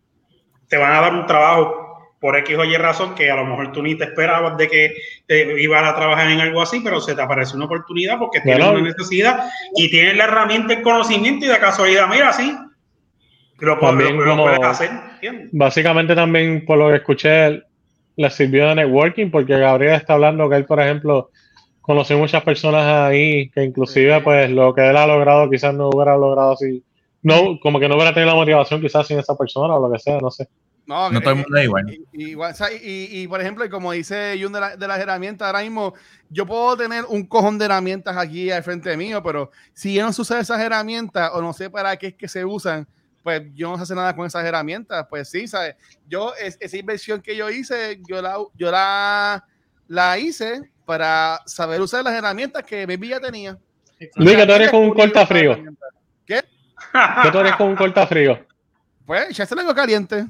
te van a dar un trabajo por X o Y razón que a lo mejor tú ni te esperabas de que te ibas a trabajar en algo así, pero se te aparece una oportunidad porque tienes una necesidad y tienes la herramienta, el conocimiento y de casualidad, mira, sí, lo, También lo- lo como- puedes hacer, ¿entiendes? Básicamente también por lo que escuché, les sirvió de networking, porque Gabriel está hablando que él, por ejemplo, conoció muchas personas ahí que inclusive pues lo que él ha logrado quizás no hubiera logrado si, no, como que no hubiera tenido la motivación quizás sin esa persona o lo que sea, no sé. No, No todo el mundo es igual. Y, y- igual, o sea, y- y, por ejemplo, como dice Jun de, la- de las herramientas, ahora mismo yo puedo tener un cojón de herramientas aquí al frente mío, pero si yo no sé usar esas herramientas o no sé para qué es que se usan, pues yo no sé hacer nada con esas herramientas. Pues sí, ¿sabes? Yo, es- esa inversión que yo hice, yo la, yo la, la hice para saber usar las herramientas que Baby ya tenía. Luis, que tú eres con un cortafrío. ¿Qué? Que tú eres con un cortafrío. Pues echarse algo caliente.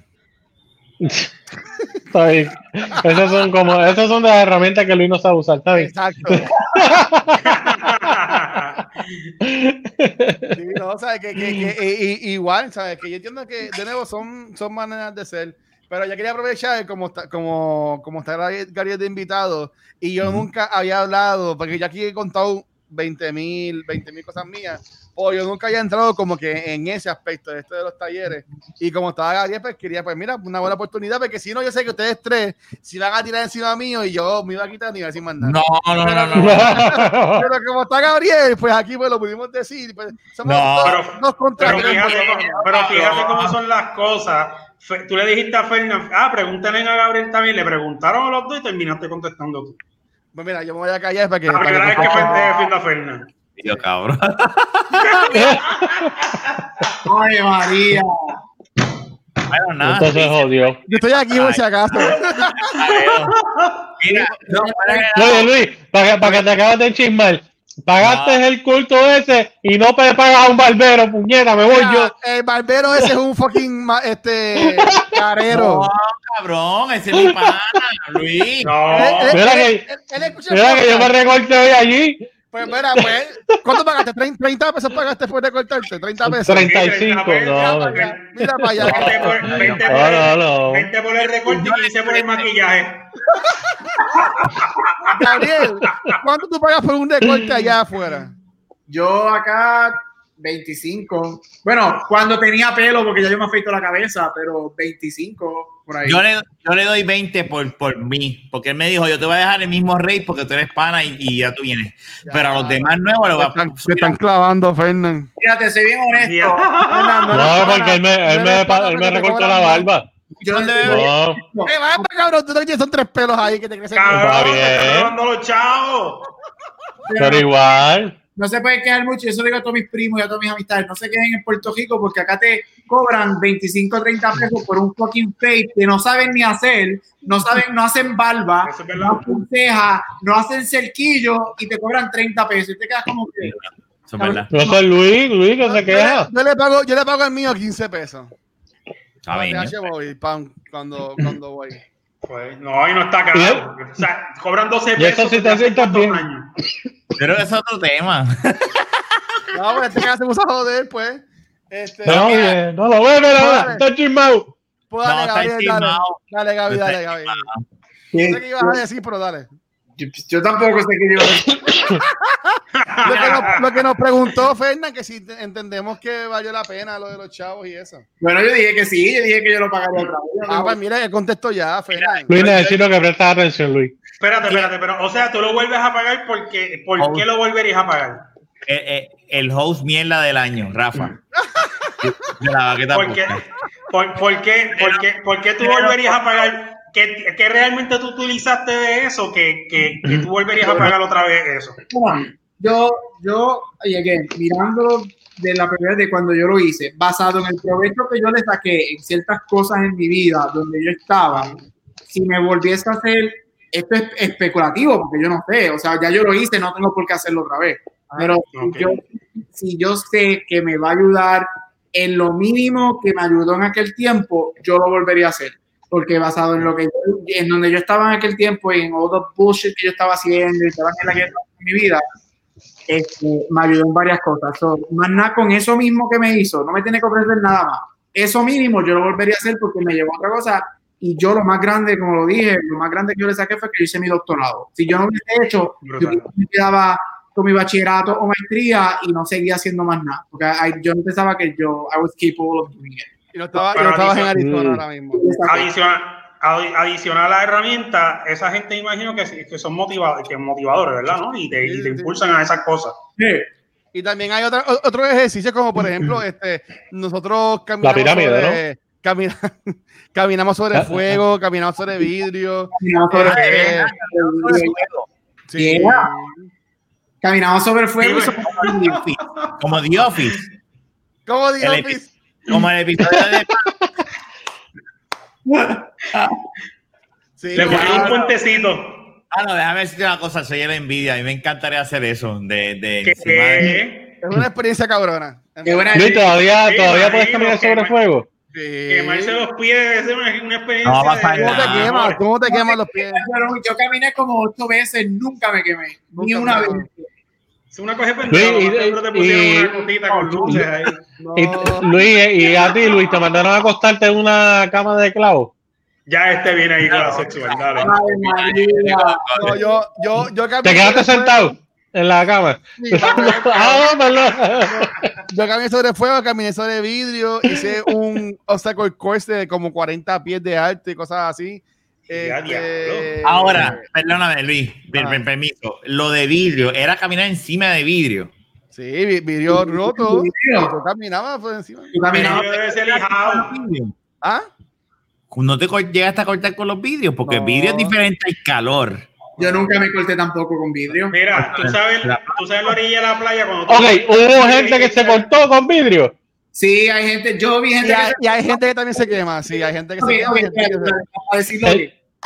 Está bien. Esas son como, esas son las herramientas que Luis no sabe usar, está bien. Exacto. Sí, no, ¿sabes? Que, que- que- igual, ¿sabes? Que yo entiendo que, de nuevo, son, son maneras de ser. Pero yo quería aprovechar, como está, como, como está Gary de invitado, y yo nunca había hablado, porque yo aquí he contado 20 mil 20 mil cosas mías, o yo nunca había entrado como que en ese aspecto, de esto de los talleres. Y como estaba Gabriel, pues quería, pues mira, una buena oportunidad, porque si no, yo sé que ustedes tres si van a tirar encima mío y yo me iba a quitar ni iba a decir más nada. No, no, no, no. no. Pero como está Gabriel, pues aquí pues lo pudimos decir. Pues, somos No. dos, Pero- dos contra Pero tres, fíjate, pues, pero fíjate cómo son las cosas. Tú le dijiste a Fernan, ah, pregúntale a Gabriel también, le preguntaron a los dos y terminaste contestando tú. Pues mira, yo me voy a callar para que. La para primera vez que que- Fer- defiendo a Fernan. Tío, cabrón. Ay, María. Bueno, nada. Entonces jodió. Yo estoy aquí por si acaso. Mira, no, para que- Oye, Luis, para que, para que te acabas de chismar, pagaste No. el culto ese y no te pagas a un barbero, puñeta, me voy yo. El barbero ese es un fucking este carero. No, cabrón, ese es mi pana, Luis. No, Él- él- Mira él- que- él- él escucha Mira que yo me recorté hoy allí, Pues mira, pues, ¿cuánto pagaste? ¿30 30 pesos pagaste después de cortarte? 30 pesos. 35, no, no. Mira para allá. Vente por, vente por, No, no, no. vente por el recorte y 15 por el maquillaje. Gabriel, ¿cuánto tú pagas por un recorte allá afuera? Yo acá 25. Bueno, cuando tenía pelo, porque ya yo me afeito la cabeza, pero 25 por ahí. Yo le, yo le doy 20 por, por mí, porque él me dijo, yo te voy a dejar el mismo rate porque tú eres pana y, y ya tú vienes. Pero a los demás nuevos voy Se a están, se están clavando, Fernán. Fíjate, soy bien honesto. Fernando, No, porque él me, él me, él me recortó la barba. Yo ¿Dónde no- No, Eh, cabrón, tú te son tres pelos ahí que te crecen. Cabrón, bien. te están dando los chavos. pero igual. No se puede quedar mucho, yo eso le digo a todos mis primos y a todas mis amistades, no se queden en Puerto Rico porque acá te cobran 25 o 30 pesos por un fucking fake que no saben ni hacer, no saben, no hacen barba, es no hacen ceja, no hacen cerquillo y te cobran 30 pesos y te quedas como que... Eso es verdad. Luis, Luis que se queja. Yo le pago, yo le pago al mío 15 pesos. ¿eh? Móvil, pam, cuando, cuando voy. Pues, no, y no está caro. O sea, cobran 12 Y pesos. eso sí te desde hace sientas cuántos bien. años. Pero es otro tema. No, pues este que se usa joder, pues. Este, No, bien. No lo ve, mira, está chismado. pues No, dale, está Gabriel, dale. Dale, Gaby, dale, Gaby. No sé qué ibas a decir, pero dale. Yo, yo tampoco sé qué yo... Lo que, nos, lo que nos preguntó Fernán, que si entendemos que valió la pena lo de los chavos y eso. Bueno, yo dije que sí, yo dije que yo lo pagaría otra vez. Ah, pues mira, el contexto ya, Fernán. Luis, necesito que prestes atención, Luis. Espérate, espérate, pero, o sea, tú lo vuelves a pagar porque, ¿por Oh. qué lo volverías a pagar? Eh, eh, el host mierda del año, Rafa. De la ¿Por qué, por, por qué, por qué- por qué tú volverías a pagar? ¿Qué, qué realmente tú utilizaste de eso que, que, que tú volverías a pagar otra vez eso? Bueno, yo, yo, y again, mirándolo de la primera de cuando yo lo hice, basado en el provecho que yo le saqué en ciertas cosas en mi vida donde yo estaba, si me volviese a hacer, esto es especulativo, porque yo no sé, o sea, ya yo lo hice, no tengo por qué hacerlo otra vez. Pero ok. si, yo, si yo sé que me va a ayudar en lo mínimo que me ayudó en aquel tiempo, yo lo volvería a hacer. Porque basado en lo que yo- en donde yo estaba en aquel tiempo y en all the bullshit que yo estaba haciendo y toda la que en mi vida, este, me ayudó en varias cosas. So, más nada con eso mismo que me hizo, no me tiene que ofrecer nada más. Eso mínimo yo lo volvería a hacer porque me llevó a otra cosa. Y yo lo más grande, como lo dije, lo más grande que yo le saqué fue que yo hice mi doctorado. Si yo no hubiese hecho, yo Brutal. me quedaba con mi bachillerato o maestría y no seguía haciendo más nada. Porque I- yo no pensaba que yo, I was capable of doing it. Y no estaba, y Pero no estabas en Arizona Mm. ahora mismo. Adicional, adi- adicional a la herramienta, esa gente imagino que, que son motivadores, que motivadores, ¿verdad? ¿no? Y te, y te Sí, sí. impulsan a esas cosas. Sí. Y también hay otros ejercicios, como por ejemplo, este, nosotros caminamos pirámide, sobre, camina- caminamos sobre Ah, fuego, caminamos sobre vidrio. Caminamos sobre, eh, sí. Yeah. caminamos sobre el fuego. y Sí, sobre- Como The Office. ¿Cómo digo? El epi- Como el episodio de. Sí, Le ponen un puentecito. Ah, no, déjame decirte una cosa, soy la envidia. A mí me encantaría hacer eso. De, de es una experiencia cabrona. Qué buena Luis, todavía, Sí, todavía puedes caminar sobre fuego. Sí. quemarse los pies es una, una experiencia. No de- ¿Cómo te quemas? ¿Cómo te queman los pies? Yo caminé como ocho veces, nunca me quemé. Ni una me- vez. Es una cosa de pendejo. Luis, y- Seguro te pusieron y- una cosita con luces ahí. No. Y, Luis, y a ti, Luis, te mandaron a acostarte en una cama de clavo. Ya este viene ahí con la sexual, dale. Ay, María. No, yo, yo, yo ¿Te quedaste sobre fuego. sentado en la cama? Sí, ah. Yo caminé sobre fuego, caminé sobre vidrio, hice un obstacle course de como 40 pies de alto y cosas así. Este, Ahora, perdóname, Luis, per- Ah. per- permiso. Lo de vidrio, era caminar encima de vidrio. Sí, vi- vidrio roto. Y Vidrio. yo caminaba por encima. Tú caminabas- Vidrio debe ser lijado. ¿Ah? No te llegaste a cortar con los vidrios, porque el vidrio es diferente al calor. Yo nunca me corté tampoco con vidrio. Mira, tú sabes, tú sabes la orilla de la playa cuando tú- Ok, hubo gente que se cortó con vidrio. Sí, hay gente, yo vi Y gente hay, que y hay gente que también se quema. Sí, hay gente que Ok, se quema. ok, y gente que se- decirlo.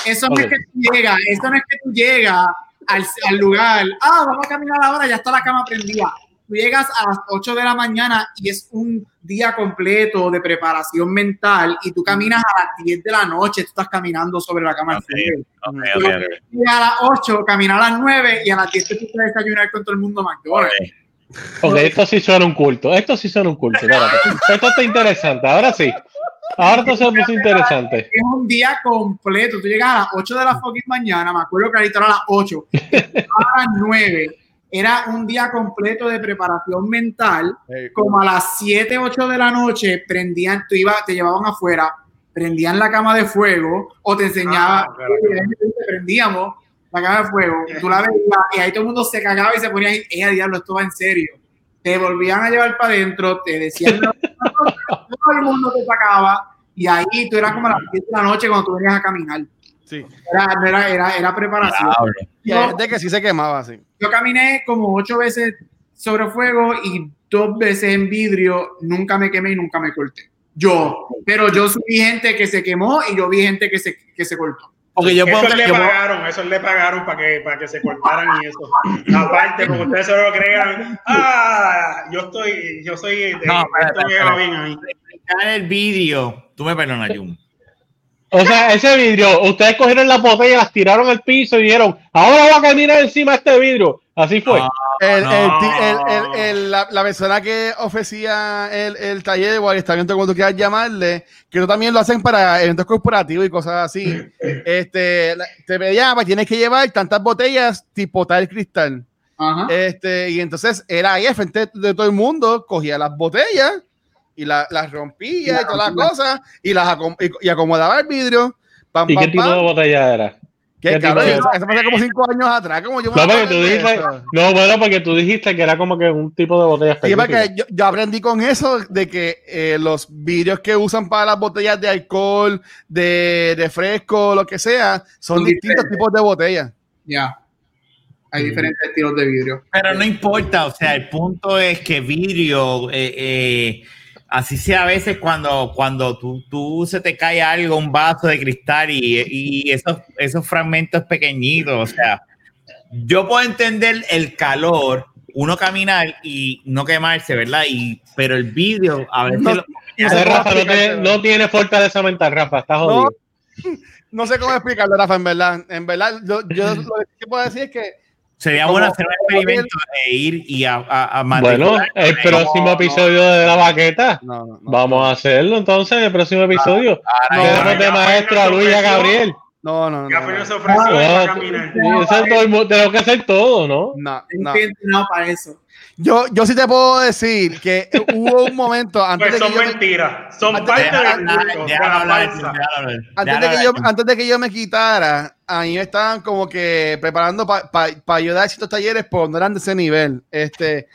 Eso no es que tú llegas, eso no es que tú llegas al, al lugar, ah, vamos a caminar ahora, ya está la cama prendida. Tú llegas a las 8 de la mañana y es un día completo de preparación mental y tú caminas a las 10 de la noche, tú estás caminando sobre la cama. Ok, del fuego. Ok, Tú ok, ok. llegas a las 8, caminar a las 9 y a las 10 te tú puedes desayunar con todo el mundo McDonald's. Ok, esto sí suena un culto. Esto sí suena un culto. Espérate. Esto está interesante. Ahora sí. Ahora esto se puso interesante. Es un día completo. Tú llegas a las 8 de la fucking mañana, me acuerdo que ahorita era a las 8, a las 9, era un día completo de preparación mental. Como a las 7, 8 de la noche, prendían, tú iba, te llevaban afuera, prendían la cama de fuego o te enseñaban, Ah, claro. prendíamos la cama de fuego, tú la veías y ahí todo el mundo se cagaba y se ponía ahí, ella diablo, esto va en serio. Te volvían a llevar para adentro, te decían, todo el mundo te sacaba y ahí tú eras como a las 7 de la noche cuando tú venías a caminar. Sí. Era, era, era, era preparación. Diablo. Y hay gente que sí se quemaba así. Yo caminé como ocho veces sobre fuego y dos veces en vidrio, nunca me quemé y nunca me corté. Yo, pero yo vi gente que se quemó y yo vi gente que se, que se cortó. Porque yo puedo, Eso le yo puedo- pagaron, eso le pagaron para que, para que se cortaran y eso. Aparte, porque ustedes se lo crean, ah, yo estoy, yo soy, de, No, espera, esto espera, llega espera. bien a mí. en el vídeo, tú me perdonas, Jun. O sea, ese vidrio, ustedes cogieron las botellas, las tiraron al piso y dijeron, ahora voy a caminar encima de este vidrio. Así fue. Ah, El, No. el ti- el- el- el- la, la persona que ofrecía el, el taller de guaristamiento, como tú quieras llamarle, que tú también lo hacen para eventos corporativos y cosas así, este, te pedía, pues tienes que llevar tantas botellas tipo tal cristal. Ajá. Este, y entonces era ahí frente de todo el mundo, cogía las botellas y la- las rompía y todas las cosas y las acom- y, y acomodaba el vidrio. Pam, ¿Y pam, qué tipo pam. de botella era? ¿Qué, qué cabrón? tipo de- Eso, eso pasó como cinco años atrás. Como yo me No, porque acuerdo tú de dijiste, eso. no, bueno, porque tú dijiste que era como que un tipo de botella Sí, específica. yo, yo aprendí con eso de que eh, los vidrios que usan para las botellas de alcohol, de refresco, lo que sea, son distintos tipos de botellas. Ya. Hay diferentes estilos de vidrio. Pero no importa, o sea, el punto es que vidrio, eh, eh, así sea a veces cuando, cuando tú, tú se te cae algo, un vaso de cristal y, y esos, esos fragmentos pequeñitos, o sea, yo puedo entender el calor, uno caminar y no quemarse, ¿verdad? Y, pero el vidrio, a veces... No, lo- no A sé ver, cómo Rafa, no explicarte. tiene, no tiene fortaleza mental, Rafa, estás No, jodido. No sé cómo explicarlo, Rafa, en verdad. En verdad, yo, yo lo que puedo decir es que sería bueno hacer un experimento e ir y a, a, a Bueno, el próximo episodio de la baqueta. no, no, no. Vamos a hacerlo entonces en el próximo episodio. Tenemos de maestro a Luis y a. Gabriel. No, no, no. Ya no, no. se ofreció para No, caminar. eso es todo tenemos que hacer todo, ¿no? No, no. entrenado para eso. Yo, yo sí te puedo decir que hubo un momento antes Pues de que son yo me- mentiras, son Antes de- parte del culto, antes de, que yo, antes de que yo me quitara, a mí me estaban como que preparando para ayudar a ciertos talleres, pero no eran de ese nivel. Este,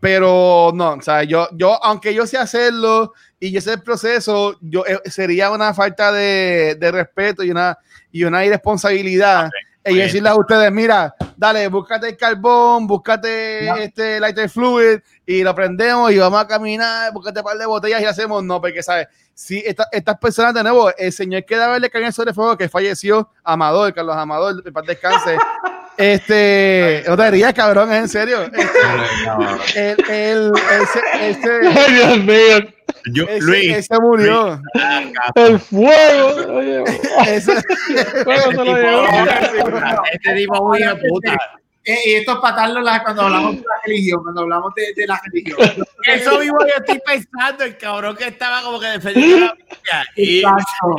pero no, o sea, yo, yo, aunque yo sé hacerlo y el proceso, yo eh, sería una falta de, de respeto y una, y una irresponsabilidad. Y bien. decirle a ustedes, mira, dale, búscate el carbón, búscate No. este lighter fluid y lo prendemos y vamos a caminar, búscate un par de botellas y hacemos, no, porque, ¿sabes? Si esta- estas personas, de nuevo, el señor que daba el cañón sobre fuego que falleció, Amador, Carlos Amador, de paz descanse, este, no te rías, cabrón, es en serio. Este, el, el, ese, ese, Ay, Dios mío, Yo- ese, Luis, ese murió. el fuego. Ese- fuego se lo llevó. este tipo muy de puta. Eh, y esto es patarlo la- cuando hablamos de la religión, cuando hablamos de, de la religión. Eso mismo yo estoy pensando, el cabrón que estaba como que defendiendo la Biblia. Y Exacto.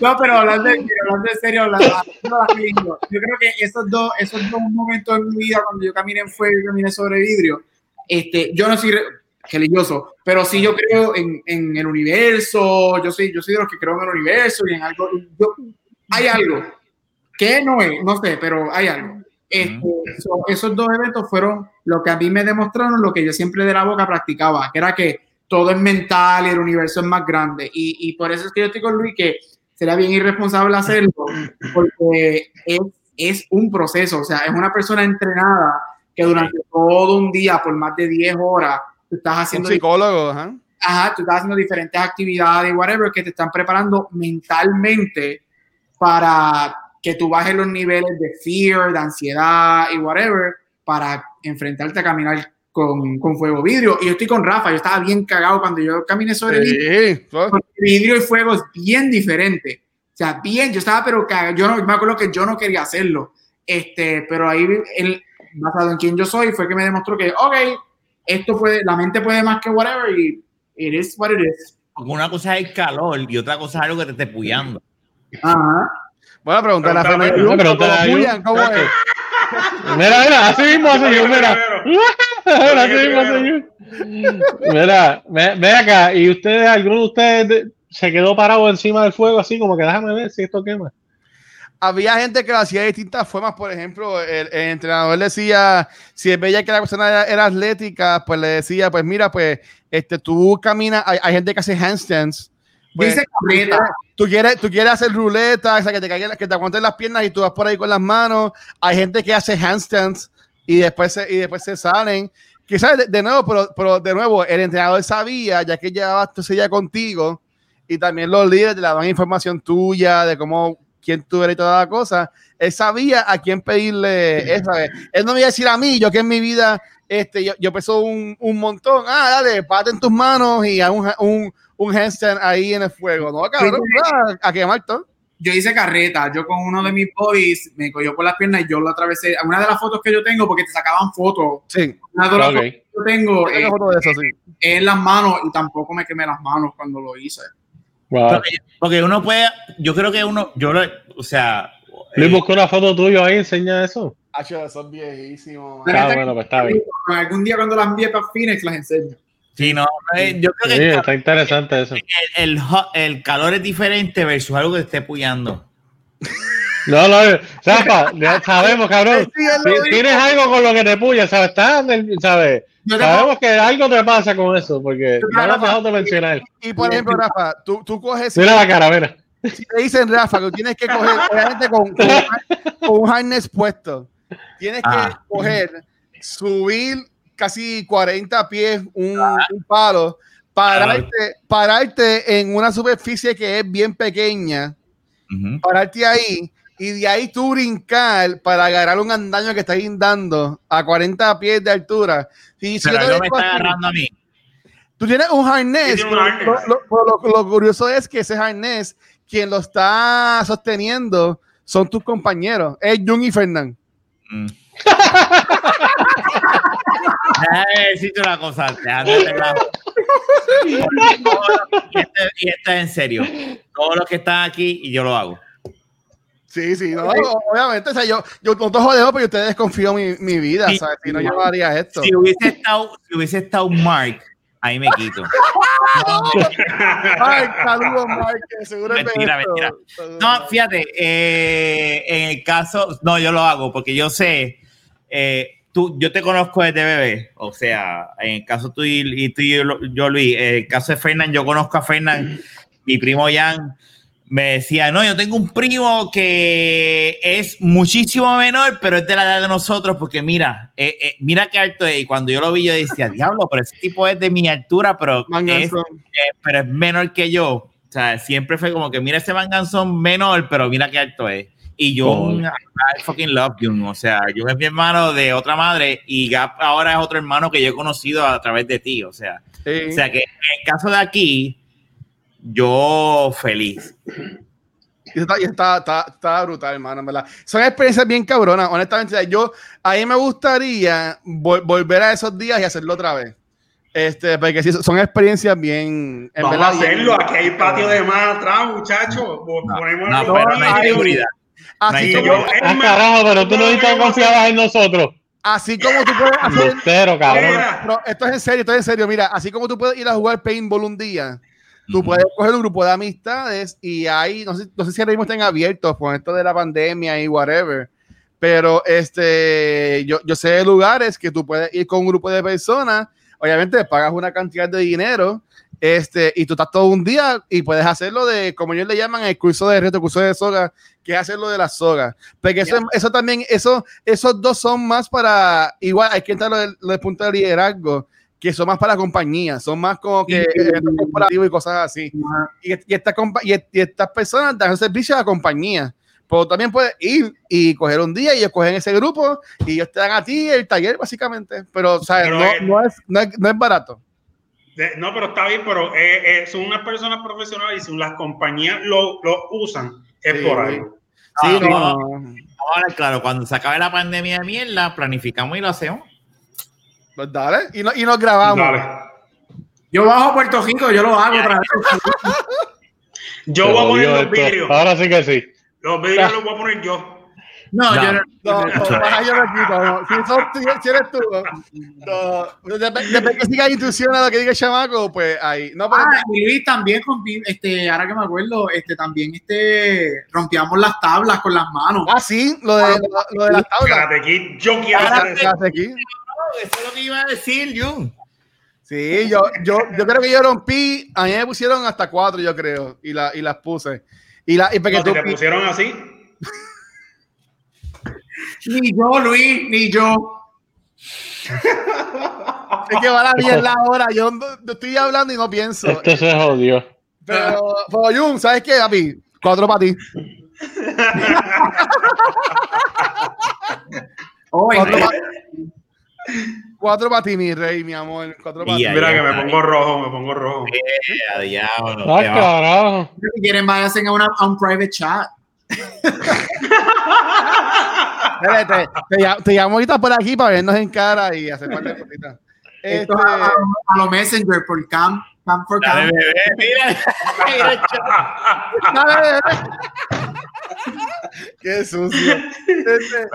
No, pero hablando en serio, hablando, hablando de la religión, yo creo que esos dos, esos dos momentos en mi vida, cuando yo caminé en fuego y caminé sobre vidrio, este, yo no soy religioso, pero sí yo creo en, en el universo, yo soy, yo soy de los que creo en el universo y en algo. yo- hay algo que no es, no sé, pero hay algo. Este, so- esos dos eventos fueron lo que a mí me demostraron lo que yo siempre de la boca practicaba, que era que todo es mental y el universo es más grande. Y, y por eso es que yo estoy con Luis que sería bien irresponsable hacerlo, porque es, es un proceso, o sea, es una persona entrenada que durante todo un día, por más de 10 horas, tú estás un haciendo psicólogo, ajá. ajá, tú estás haciendo diferentes actividades, whatever, que te están preparando mentalmente para que tú bajes los niveles de fear, de ansiedad y whatever, para enfrentarte a caminar con, con fuego vidrio. Y yo estoy con Rafa, yo estaba bien cagado cuando yo caminé sobre vidrio. Sí, pues, Porque vidrio y fuego es bien diferente. O sea, bien, yo estaba, pero cagado. Yo no, me acuerdo que yo no quería hacerlo. Este, pero ahí, él, basado en quién yo soy, fue que me demostró que, ok, esto puede, la mente puede más que whatever y it is what it is. una cosa es el calor y otra cosa es algo que te esté puyando. Ajá. Buena pregunta, la Pregúntale, Fernanda. pregúntale a ¿Cómo Jun. bullan? ¿Cómo es? Mira, mira, así mismo hace yo, mira. Mira, así mismo hace yo. Mira, ve, acá, y ustedes, alguno de ustedes de- se quedó parado encima del fuego así como que déjame ver si esto quema. Había gente que lo hacía de distintas formas. Por ejemplo, el, el entrenador decía, si es bella que la persona era, era atlética, pues le decía, pues mira, pues este, tú caminas, hay, hay gente que hace handstands. Pues, Dice carreta. tú quieres, tú quieres hacer ruleta, o sea, que te caigan, que te aguanten las piernas y tú vas por ahí con las manos. Hay gente que hace handstands y después se, y después se salen. Quizás de, de nuevo, pero, pero de nuevo, el entrenador sabía, ya que llevaba tu silla contigo, y también los líderes te daban información tuya de cómo, quién tú eres y toda la cosa. Él sabía a quién pedirle esa vez. Él no me iba a decir a mí, yo que en mi vida, este, yo, yo peso un, un montón. Ah, dale, pate en tus manos y haz un, un, un handstand ahí en el fuego. No, cabrón, a quemar todo. Yo hice carreta. Yo con uno de mis boys me cogió por las piernas y yo lo atravesé. Una de las fotos que yo tengo, porque te sacaban fotos. Sí, Una de las Ok. fotos que yo tengo tengo eh, foto de eso, sí. es en las manos y tampoco me quemé las manos cuando lo hice. Wow. Porque, porque uno puede, yo creo que uno, yo lo, o sea, Luis, eh, busca una foto tuya ahí, enseña eso. Hacho, eso es viejísimo. man. Está bueno, pues está bien. Algún día cuando las envíe para Phoenix las enseño. sí, no, eh, yo creo Sí, que el, está interesante eso. el, hot- el calor es diferente versus algo que esté puyando. No, no, Rafa, sabemos, cabrón. Tienes algo con lo que te puya, ¿sabes? Estás, ¿sabes? Sabemos que algo te pasa con eso, porque no lo has dejado de mencionar. Y por ejemplo, Rafa, tú, tú coges. Mira la cara, mira. si te dicen Rafa que tú tienes que coger, obviamente con, con, con un harness puesto, tienes que Ah. coger, subir casi 40 pies un, un palo, pararte, pararte en una superficie que es bien pequeña, pararte ahí y de ahí tú brincar para agarrar un andaño que está guindando a 40 pies de altura. Y si Pero yo te no me está agarrando a mí. Tú tienes un harness. Sí, tiene un. Lo, lo- lo- lo curioso es que ese harness, quien lo está sosteniendo, son tus compañeros. Es Jun y Fernán. Mm. Decirte una cosa, y esto es en serio. Todos los que están aquí y yo lo hago. Sí, sí, no, obviamente. O sea, yo, yo no te jodemos, pero ustedes desconfío mi, mi vida. Sí. ¿sabes? Si no, yo no haría esto. Si hubiese estado, si hubiese estado Mark, ahí me quito. Ay, saludos, Mike, que seguro es Mentira, esto. mentira. No, fíjate, eh, en el caso, no, yo lo hago porque yo sé, eh, tú, yo te conozco desde bebé, o sea, en el caso tú y, y tú y yo, yo, Luis, en el caso de Fernán, yo conozco a Fernán, mi primo Jan me decía, no, yo tengo un primo que es muchísimo menor, pero es de la edad de nosotros, porque mira, eh, eh, mira qué alto es, y cuando yo lo vi, yo decía, diablo, pero ese tipo es de mi altura, pero es eh, pero es menor que yo. O sea, siempre fue como que mira ese manganzón menor, pero mira qué alto es. Y yo, Oh. I fucking love Jun. O sea, yo es mi hermano de otra madre y Gap ahora es otro hermano que yo he conocido a través de ti. O sea, Sí. o sea que en el caso de aquí, yo feliz. Y está, está, está, está brutal, hermano, verdad. Son experiencias bien cabronas, honestamente. Yo, a mí me gustaría vol- volver a esos días y hacerlo otra vez. Este, porque sí, son experiencias bien. en Vamos verdad, a hacerlo. bien- Aquí hay patio de más atrás, muchachos. No, Ponemos no, pero no hay hay- seguridad. Así, no hay como, yo- Ah, carajo, pero tú no estás confiada en nosotros. así como tú puedes hacer. Cabrón. Mira. No, esto es en serio, esto es en serio. Mira, así como tú puedes ir a jugar paintball un día, tú puedes coger un grupo de amistades y ahí, no sé, no sé si ahora mismo estén abiertos con esto de la pandemia y whatever, pero este, yo, yo sé de lugares que tú puedes ir con un grupo de personas, obviamente pagas una cantidad de dinero, este, y tú estás todo un día y puedes hacerlo de, como ellos le llaman, el curso de reto, curso de soga, que es hacerlo de las sogas. Porque eso, eso también, eso, esos dos son más para, igual hay que entrar lo del, lo del punto de liderazgo, que son más para compañías, son más como que Sí. eventos corporativos y cosas así. Y, y, esta y, y estas personas dan servicio a la compañía. Pero también puedes ir y coger un día y ellos cogen ese grupo y ellos te dan a ti el taller, básicamente. Pero, ¿sabes? Pero, no, eh, no, es, no, es, no es barato. De- No, pero está bien, pero eh, eh, son unas personas profesionales y si las compañías lo, lo usan, es Sí. por ahí. Sí, Ah, no, no. no. Vamos a hablar claro, cuando se acabe la pandemia de mierda, planificamos y lo hacemos. Pues dale. Y, no, y nos grabamos. Dale. Yo bajo a Puerto Rico, yo lo hago otra vez. Yo voy a poner los vidrios. Ahora sí que sí. Los vidrios los voy a poner yo. No, No. yo no. No, yo quito. no. Si, tú- si eres tú, no. no. Después después que siga instrucciones a lo que diga el chamaco, pues ahí. No, pero Ah, y Luis también este, ahora que me acuerdo, este, también este, rompíamos las tablas con las manos. Ah, sí, lo de, lo, lo de las tablas. Karate Kid, yo quiero hacer eso. Eso es lo que iba a decir, Jun. Sí, yo, yo, yo creo que yo rompí, a mí me pusieron hasta cuatro, yo creo, y, la, y las puse. Y, la, y porque No, tú, te pusieron así, Ni yo, Luis, ni yo. es que va la ahora, yo, no- yo estoy hablando y no pienso. Esto se jodió. Pero, pero Jun, ¿sabes qué, papi? Cuatro para ti. Oye, Cuatro para Cuatro para ti, mi rey, mi amor. Cuatro para ti. mira que me pongo rojo, me pongo rojo. Eh, a diablo, Ah, qué va. carajo. si quieren, váyanse a, una, a un private chat. Dale, te, te, te llamo ahorita por aquí para vernos en cara y hacer parte de cositas. Este, Esto a, a- a los Messenger por Cam, Cam for Dale, Cam. bebé, mira. Mira dale, bebé. Qué sucio. Este,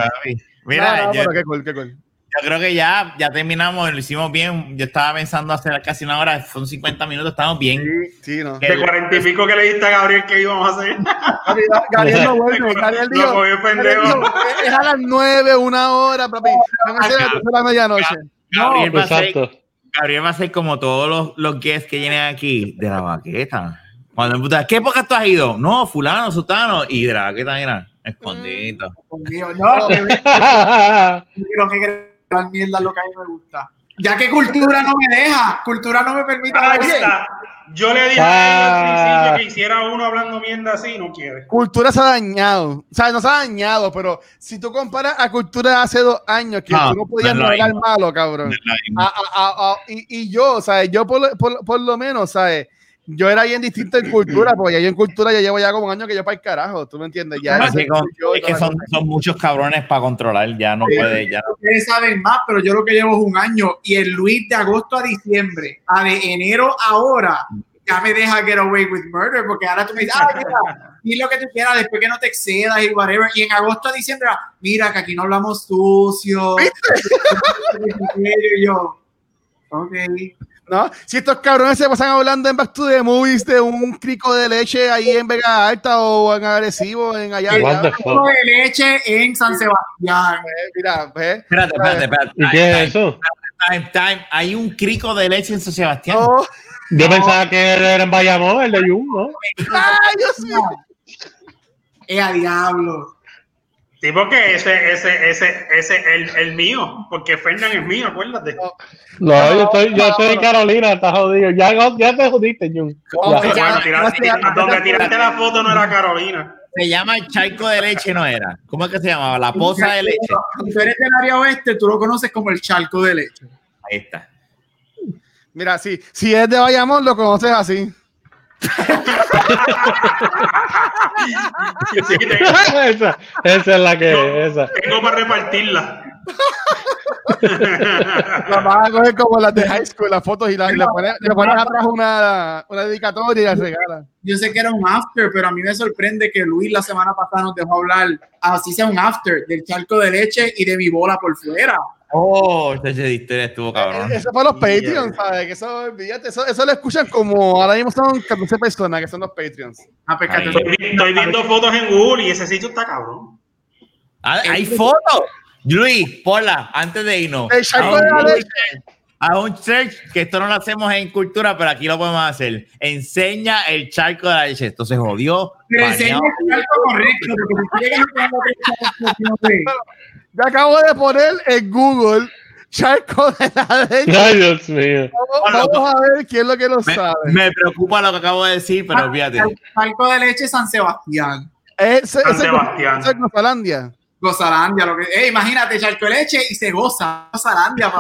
Mira, no, yo, qué cool, qué cool. Yo creo que ya, ya terminamos, lo hicimos bien. Yo estaba pensando hacer casi una hora, son 50 minutos, estamos bien. Sí, sí, no. ¿Qué? De cuarenta y pico que le diste a Gabriel que íbamos a hacer. Papi, Gabriel no vuelve. Gabriel Lo dijo, Gabriel dijo, es a las nueve, una hora, papi. Van a ser a la medianoche. Gabriel, va a ser, Exacto. Gabriel va a ser como todos los, los guests que vienen aquí de la baqueta. Cuando ¿qué época tú has ido? No, fulano, sultano. Y de la baqueta, mira, escondido. No, ve- lo que mierda es lo que a mí me gusta. Ya que cultura no me deja, cultura no me permite está. Yo le dije a él al principio que hiciera uno hablando mierda así, no quiere. Cultura se ha dañado. O sea, no se ha dañado, pero si tú comparas a cultura de hace dos años, que No, tú no podías no hablar malo, cabrón. A- a- a- a- y, y yo, ¿sabes? Yo por, por, por lo menos, ¿sabes? Yo era bien distinto en cultura, porque ya yo en cultura ya llevo ya como un año que yo para el carajo, ¿tú me entiendes? Ya Así como- yo- es que son, son muchos cabrones para controlar, ya no Sí. puede, ya no. Ustedes saben más, pero yo lo que llevo es un año y el Luis de agosto a diciembre, a de enero ahora, ya me deja get away with murder, porque ahora tú me dices, ah, mira, di lo que tú quieras, después que no te excedas y whatever. Y en agosto a diciembre, mira, que aquí no hablamos sucio. y yo, ok. ¿No? Si estos cabrones se pasan hablando en Back to the Movies de un crico de leche ahí en Vega Alta o en Agresivo, en allá. Jugo fuck? de leche en San Sebastián. Eh, Mira. Espérate, espérate, espérate. ¿Y qué es eso? Time, time. Hay un crico de leche en San Sebastián. No. Yo pensaba que era en Bayamón, el de Jun, ¿no? ¡Ay, Dios mío! Eh, a diablo. Sí, porque ese, ese, ese, ese, el, el mío, porque Fernán es mío, acuérdate. No, yo estoy, yo estoy en Carolina, está jodido. Ya, ya te jodiste, Jun. Donde tiraste la foto no era Carolina. Se llama el charco de leche, ¿no era? ¿Cómo es que se llamaba? La poza de leche. Si tú eres del área oeste, tú lo conoces como el charco de leche. Ahí está. Mira, si, si es de Bayamón, lo conoces así. Sí, tengo, esa, esa es la que esa. tengo para repartirla. La vas a coger como las de high school, las fotos y, la- y le, pones, le pones atrás una, una dedicatoria y la regalas. Yo sé que era un after, pero a mí me sorprende que Luis la semana pasada nos dejó hablar, así sea un after, del charco de leche y de mi bola por fuera. Oh, ese historia estuvo cabrón. Eso fue los Patreons, ¿sabes? Que eso, olvídate, eso, eso lo escuchan como ahora mismo son 14 personas que son los Patreons. Ah, pues. Estoy, vi- estoy viendo fotos en Google y ese sitio está cabrón. Ah, Hay fotos. Luis, ponla antes de irnos. El de la un- leche. un search, que esto no lo hacemos en cultura, pero aquí lo podemos hacer. Enseña el charco de la leche. Esto se jodió. Pero enseña el charco correcto, porque si llegas a Yo acabo de poner en Google charco de la leche. Ay, Dios mío. Vamos, vamos a ver quién es lo que lo Me, sabe. me preocupa lo que acabo de decir, pero fíjate. El charco de leche San Sebastián. Ese, San ese, Sebastián. es Gozalandia. Gozalandia, lo que, eh, imagínate, charco de leche y se goza. Gozalandia.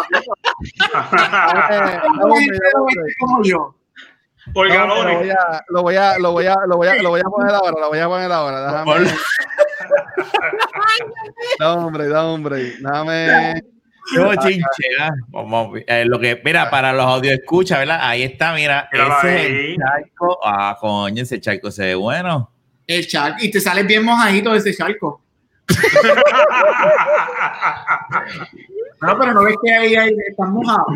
Eh, hombre. como yo. Por No, lo galones. voy a, lo voy a, lo voy a, lo voy a, lo voy a poner ahora, lo voy a poner ahora. Déjame. Da hombre, da hombre. ¿verdad? Vamos, eh, lo que, mira, para los audio escucha, ¿verdad? Ahí está, mira, ese es ahí. el charco. Ah, coño, ese charco se ve bueno. El charco. Y te sales bien mojadito de ese charco. No, pero no ves que ahí, ahí están mojados.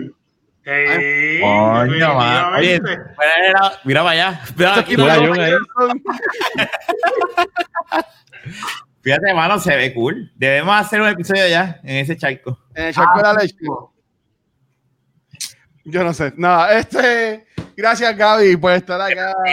Ey, Coño, man. Oye, la- mira para allá. Mira aquí, Mira, mira, ahí. Fíjate, mano, se ve cool. Debemos hacer un episodio ya en ese charco. En el charco de la leche. Ah, Yo no sé. No, este. Gracias, Gaby, por estar acá.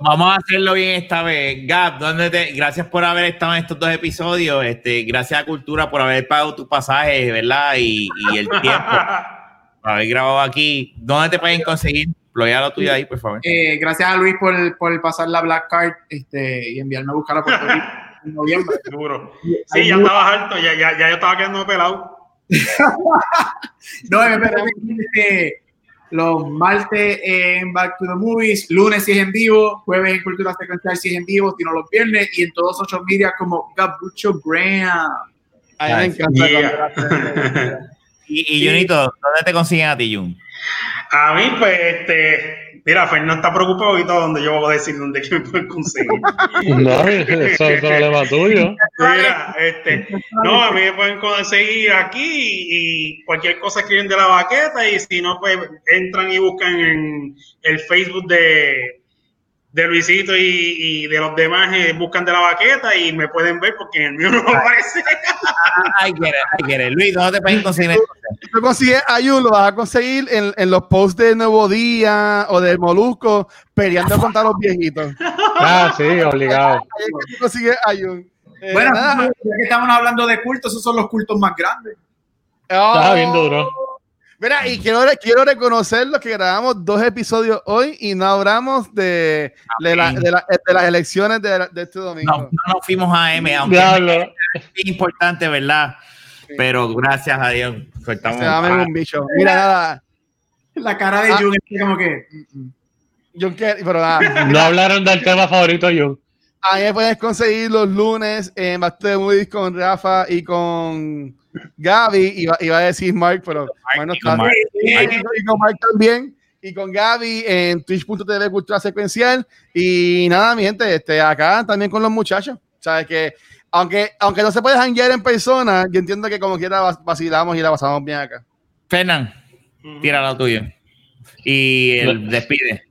Vamos a hacerlo bien esta vez. Gab, ¿dónde te, gracias por haber estado en estos dos episodios. Este, gracias a Cultura por haber pagado tus pasajes, ¿verdad? Y, y el tiempo por haber grabado aquí. ¿Dónde te pueden conseguir? Ploya lo tuyo ahí, por favor. Eh, gracias a Luis por, por pasar la Black Card este, y enviarme a buscar a Puerto Rico en noviembre. Duro. Sí, ya estabas alto, ya, ya, ya yo estaba quedando pelado. No, permite este, los martes en Back to the Movies, lunes si es en vivo, jueves en Cultura Secuencial si es en vivo, si no los viernes, y en todos los social media como Gabucho Graham. A mí me encanta Yeah. cuando- Y, y Junito, ¿dónde te consiguen a ti, Jun? A mí, pues, este. Mira, Fernando está preocupado y todo donde yo voy a decir dónde que me pueden conseguir. No, eso es problema tuyo. Mira, este, no, a mí me pueden conseguir aquí y cualquier cosa escriben de la baqueta y si no, pues entran y buscan en el Facebook de, de Luisito y, y de los demás, eh, buscan de la baqueta y me pueden ver porque en el mío no aparece. Ay, quiere, ay, quiere. Luis, ¿dónde te pueden conseguir? Si tú consigues a Jun, lo vas a conseguir en, en los posts de Nuevo Día o de Molusco peleando contra los viejitos. Ah, sí, obligado. Ahí es que tú consigues a Jun. Eh, Bueno, ya que estamos hablando de cultos, esos son los cultos más grandes. Estaba bien duro. Mira, y quiero, quiero reconocerlo que grabamos dos episodios hoy y no hablamos de, de, la- de la- de las elecciones de, de este domingo. No, no nos fuimos a M, aunque Diablo. es importante, ¿verdad? Sí. Pero gracias a Dios, soltamos. Se llama un bicho. Mira, nada. La cara de Ah. Jun es como que. mm, mm. Jun, que- pero nada. No hablaron del tema favorito, Jun. A mí me puedes conseguir los lunes en Back to the Movies con Rafa y con Gaby. Iba, iba a decir Mark, pero Mark no y con está. Mark. Y con- y con Mark también. Y con Gaby en twitch.tv Cultura Secuencial. Y nada, mi gente, este, acá también con los muchachos. Sabes que, aunque, aunque no se puede janguear en persona, yo entiendo que como quiera vac- vacilamos y la pasamos bien acá. Fernan, tira lo tuyo. Y el despide.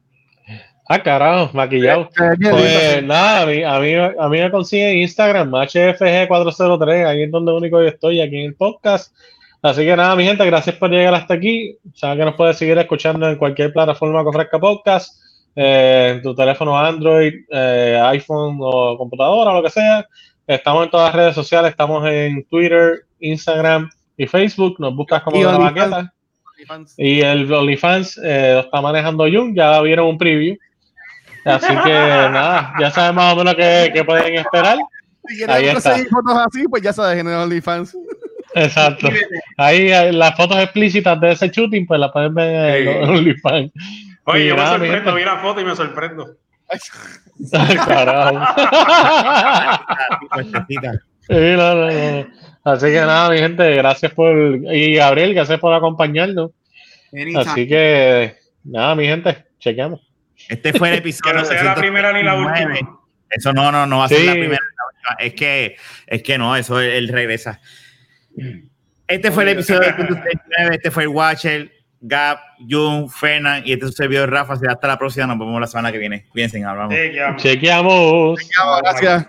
Ah, carajo, maquillado. Eh, bien, Pues nada, a mí, a mí, a mí me consiguen en Instagram, HFG403, ahí es donde único yo estoy, aquí en el podcast. Así que nada, mi gente, gracias por llegar hasta aquí. Saben que nos puedes seguir escuchando en cualquier plataforma que ofrezca podcast, eh, en tu teléfono Android, eh, iPhone o computadora, lo que sea. Estamos en todas las redes sociales, estamos en Twitter, Instagram y Facebook. Nos buscas como la baqueta. Y el OnlyFans eh, lo está manejando Jun, ya vieron un preview. Así que nada, ya saben más o menos qué, qué pueden esperar. Si está. conseguir fotos así, pues ya sabes, en OnlyFans. Exacto. Ahí eh, las fotos explícitas de ese shooting, pues las pueden ver en. OnlyFans. Oye, Y yo me nada, sorprendo, vi la foto y me sorprendo. Carajo. Puestecita. Sí, no, no, no. Así que nada, mi gente, gracias por. Y Gabriel, gracias por acompañarnos. Así que nada, mi gente, chequeamos. Este fue el episodio. Que no sea la primera ni la 239. última. Eso no, no, no va a ser Sí. la primera. ni la última. Es que, es que no, eso él regresa. Este fue el episodio de 239, este fue el Watcher, Gap, Jun, Fernan y este es su servidor Rafa. Será hasta la próxima. Nos vemos la semana que viene. Cuídense, hablamos. Que vamos. Chequeamos. Gracias.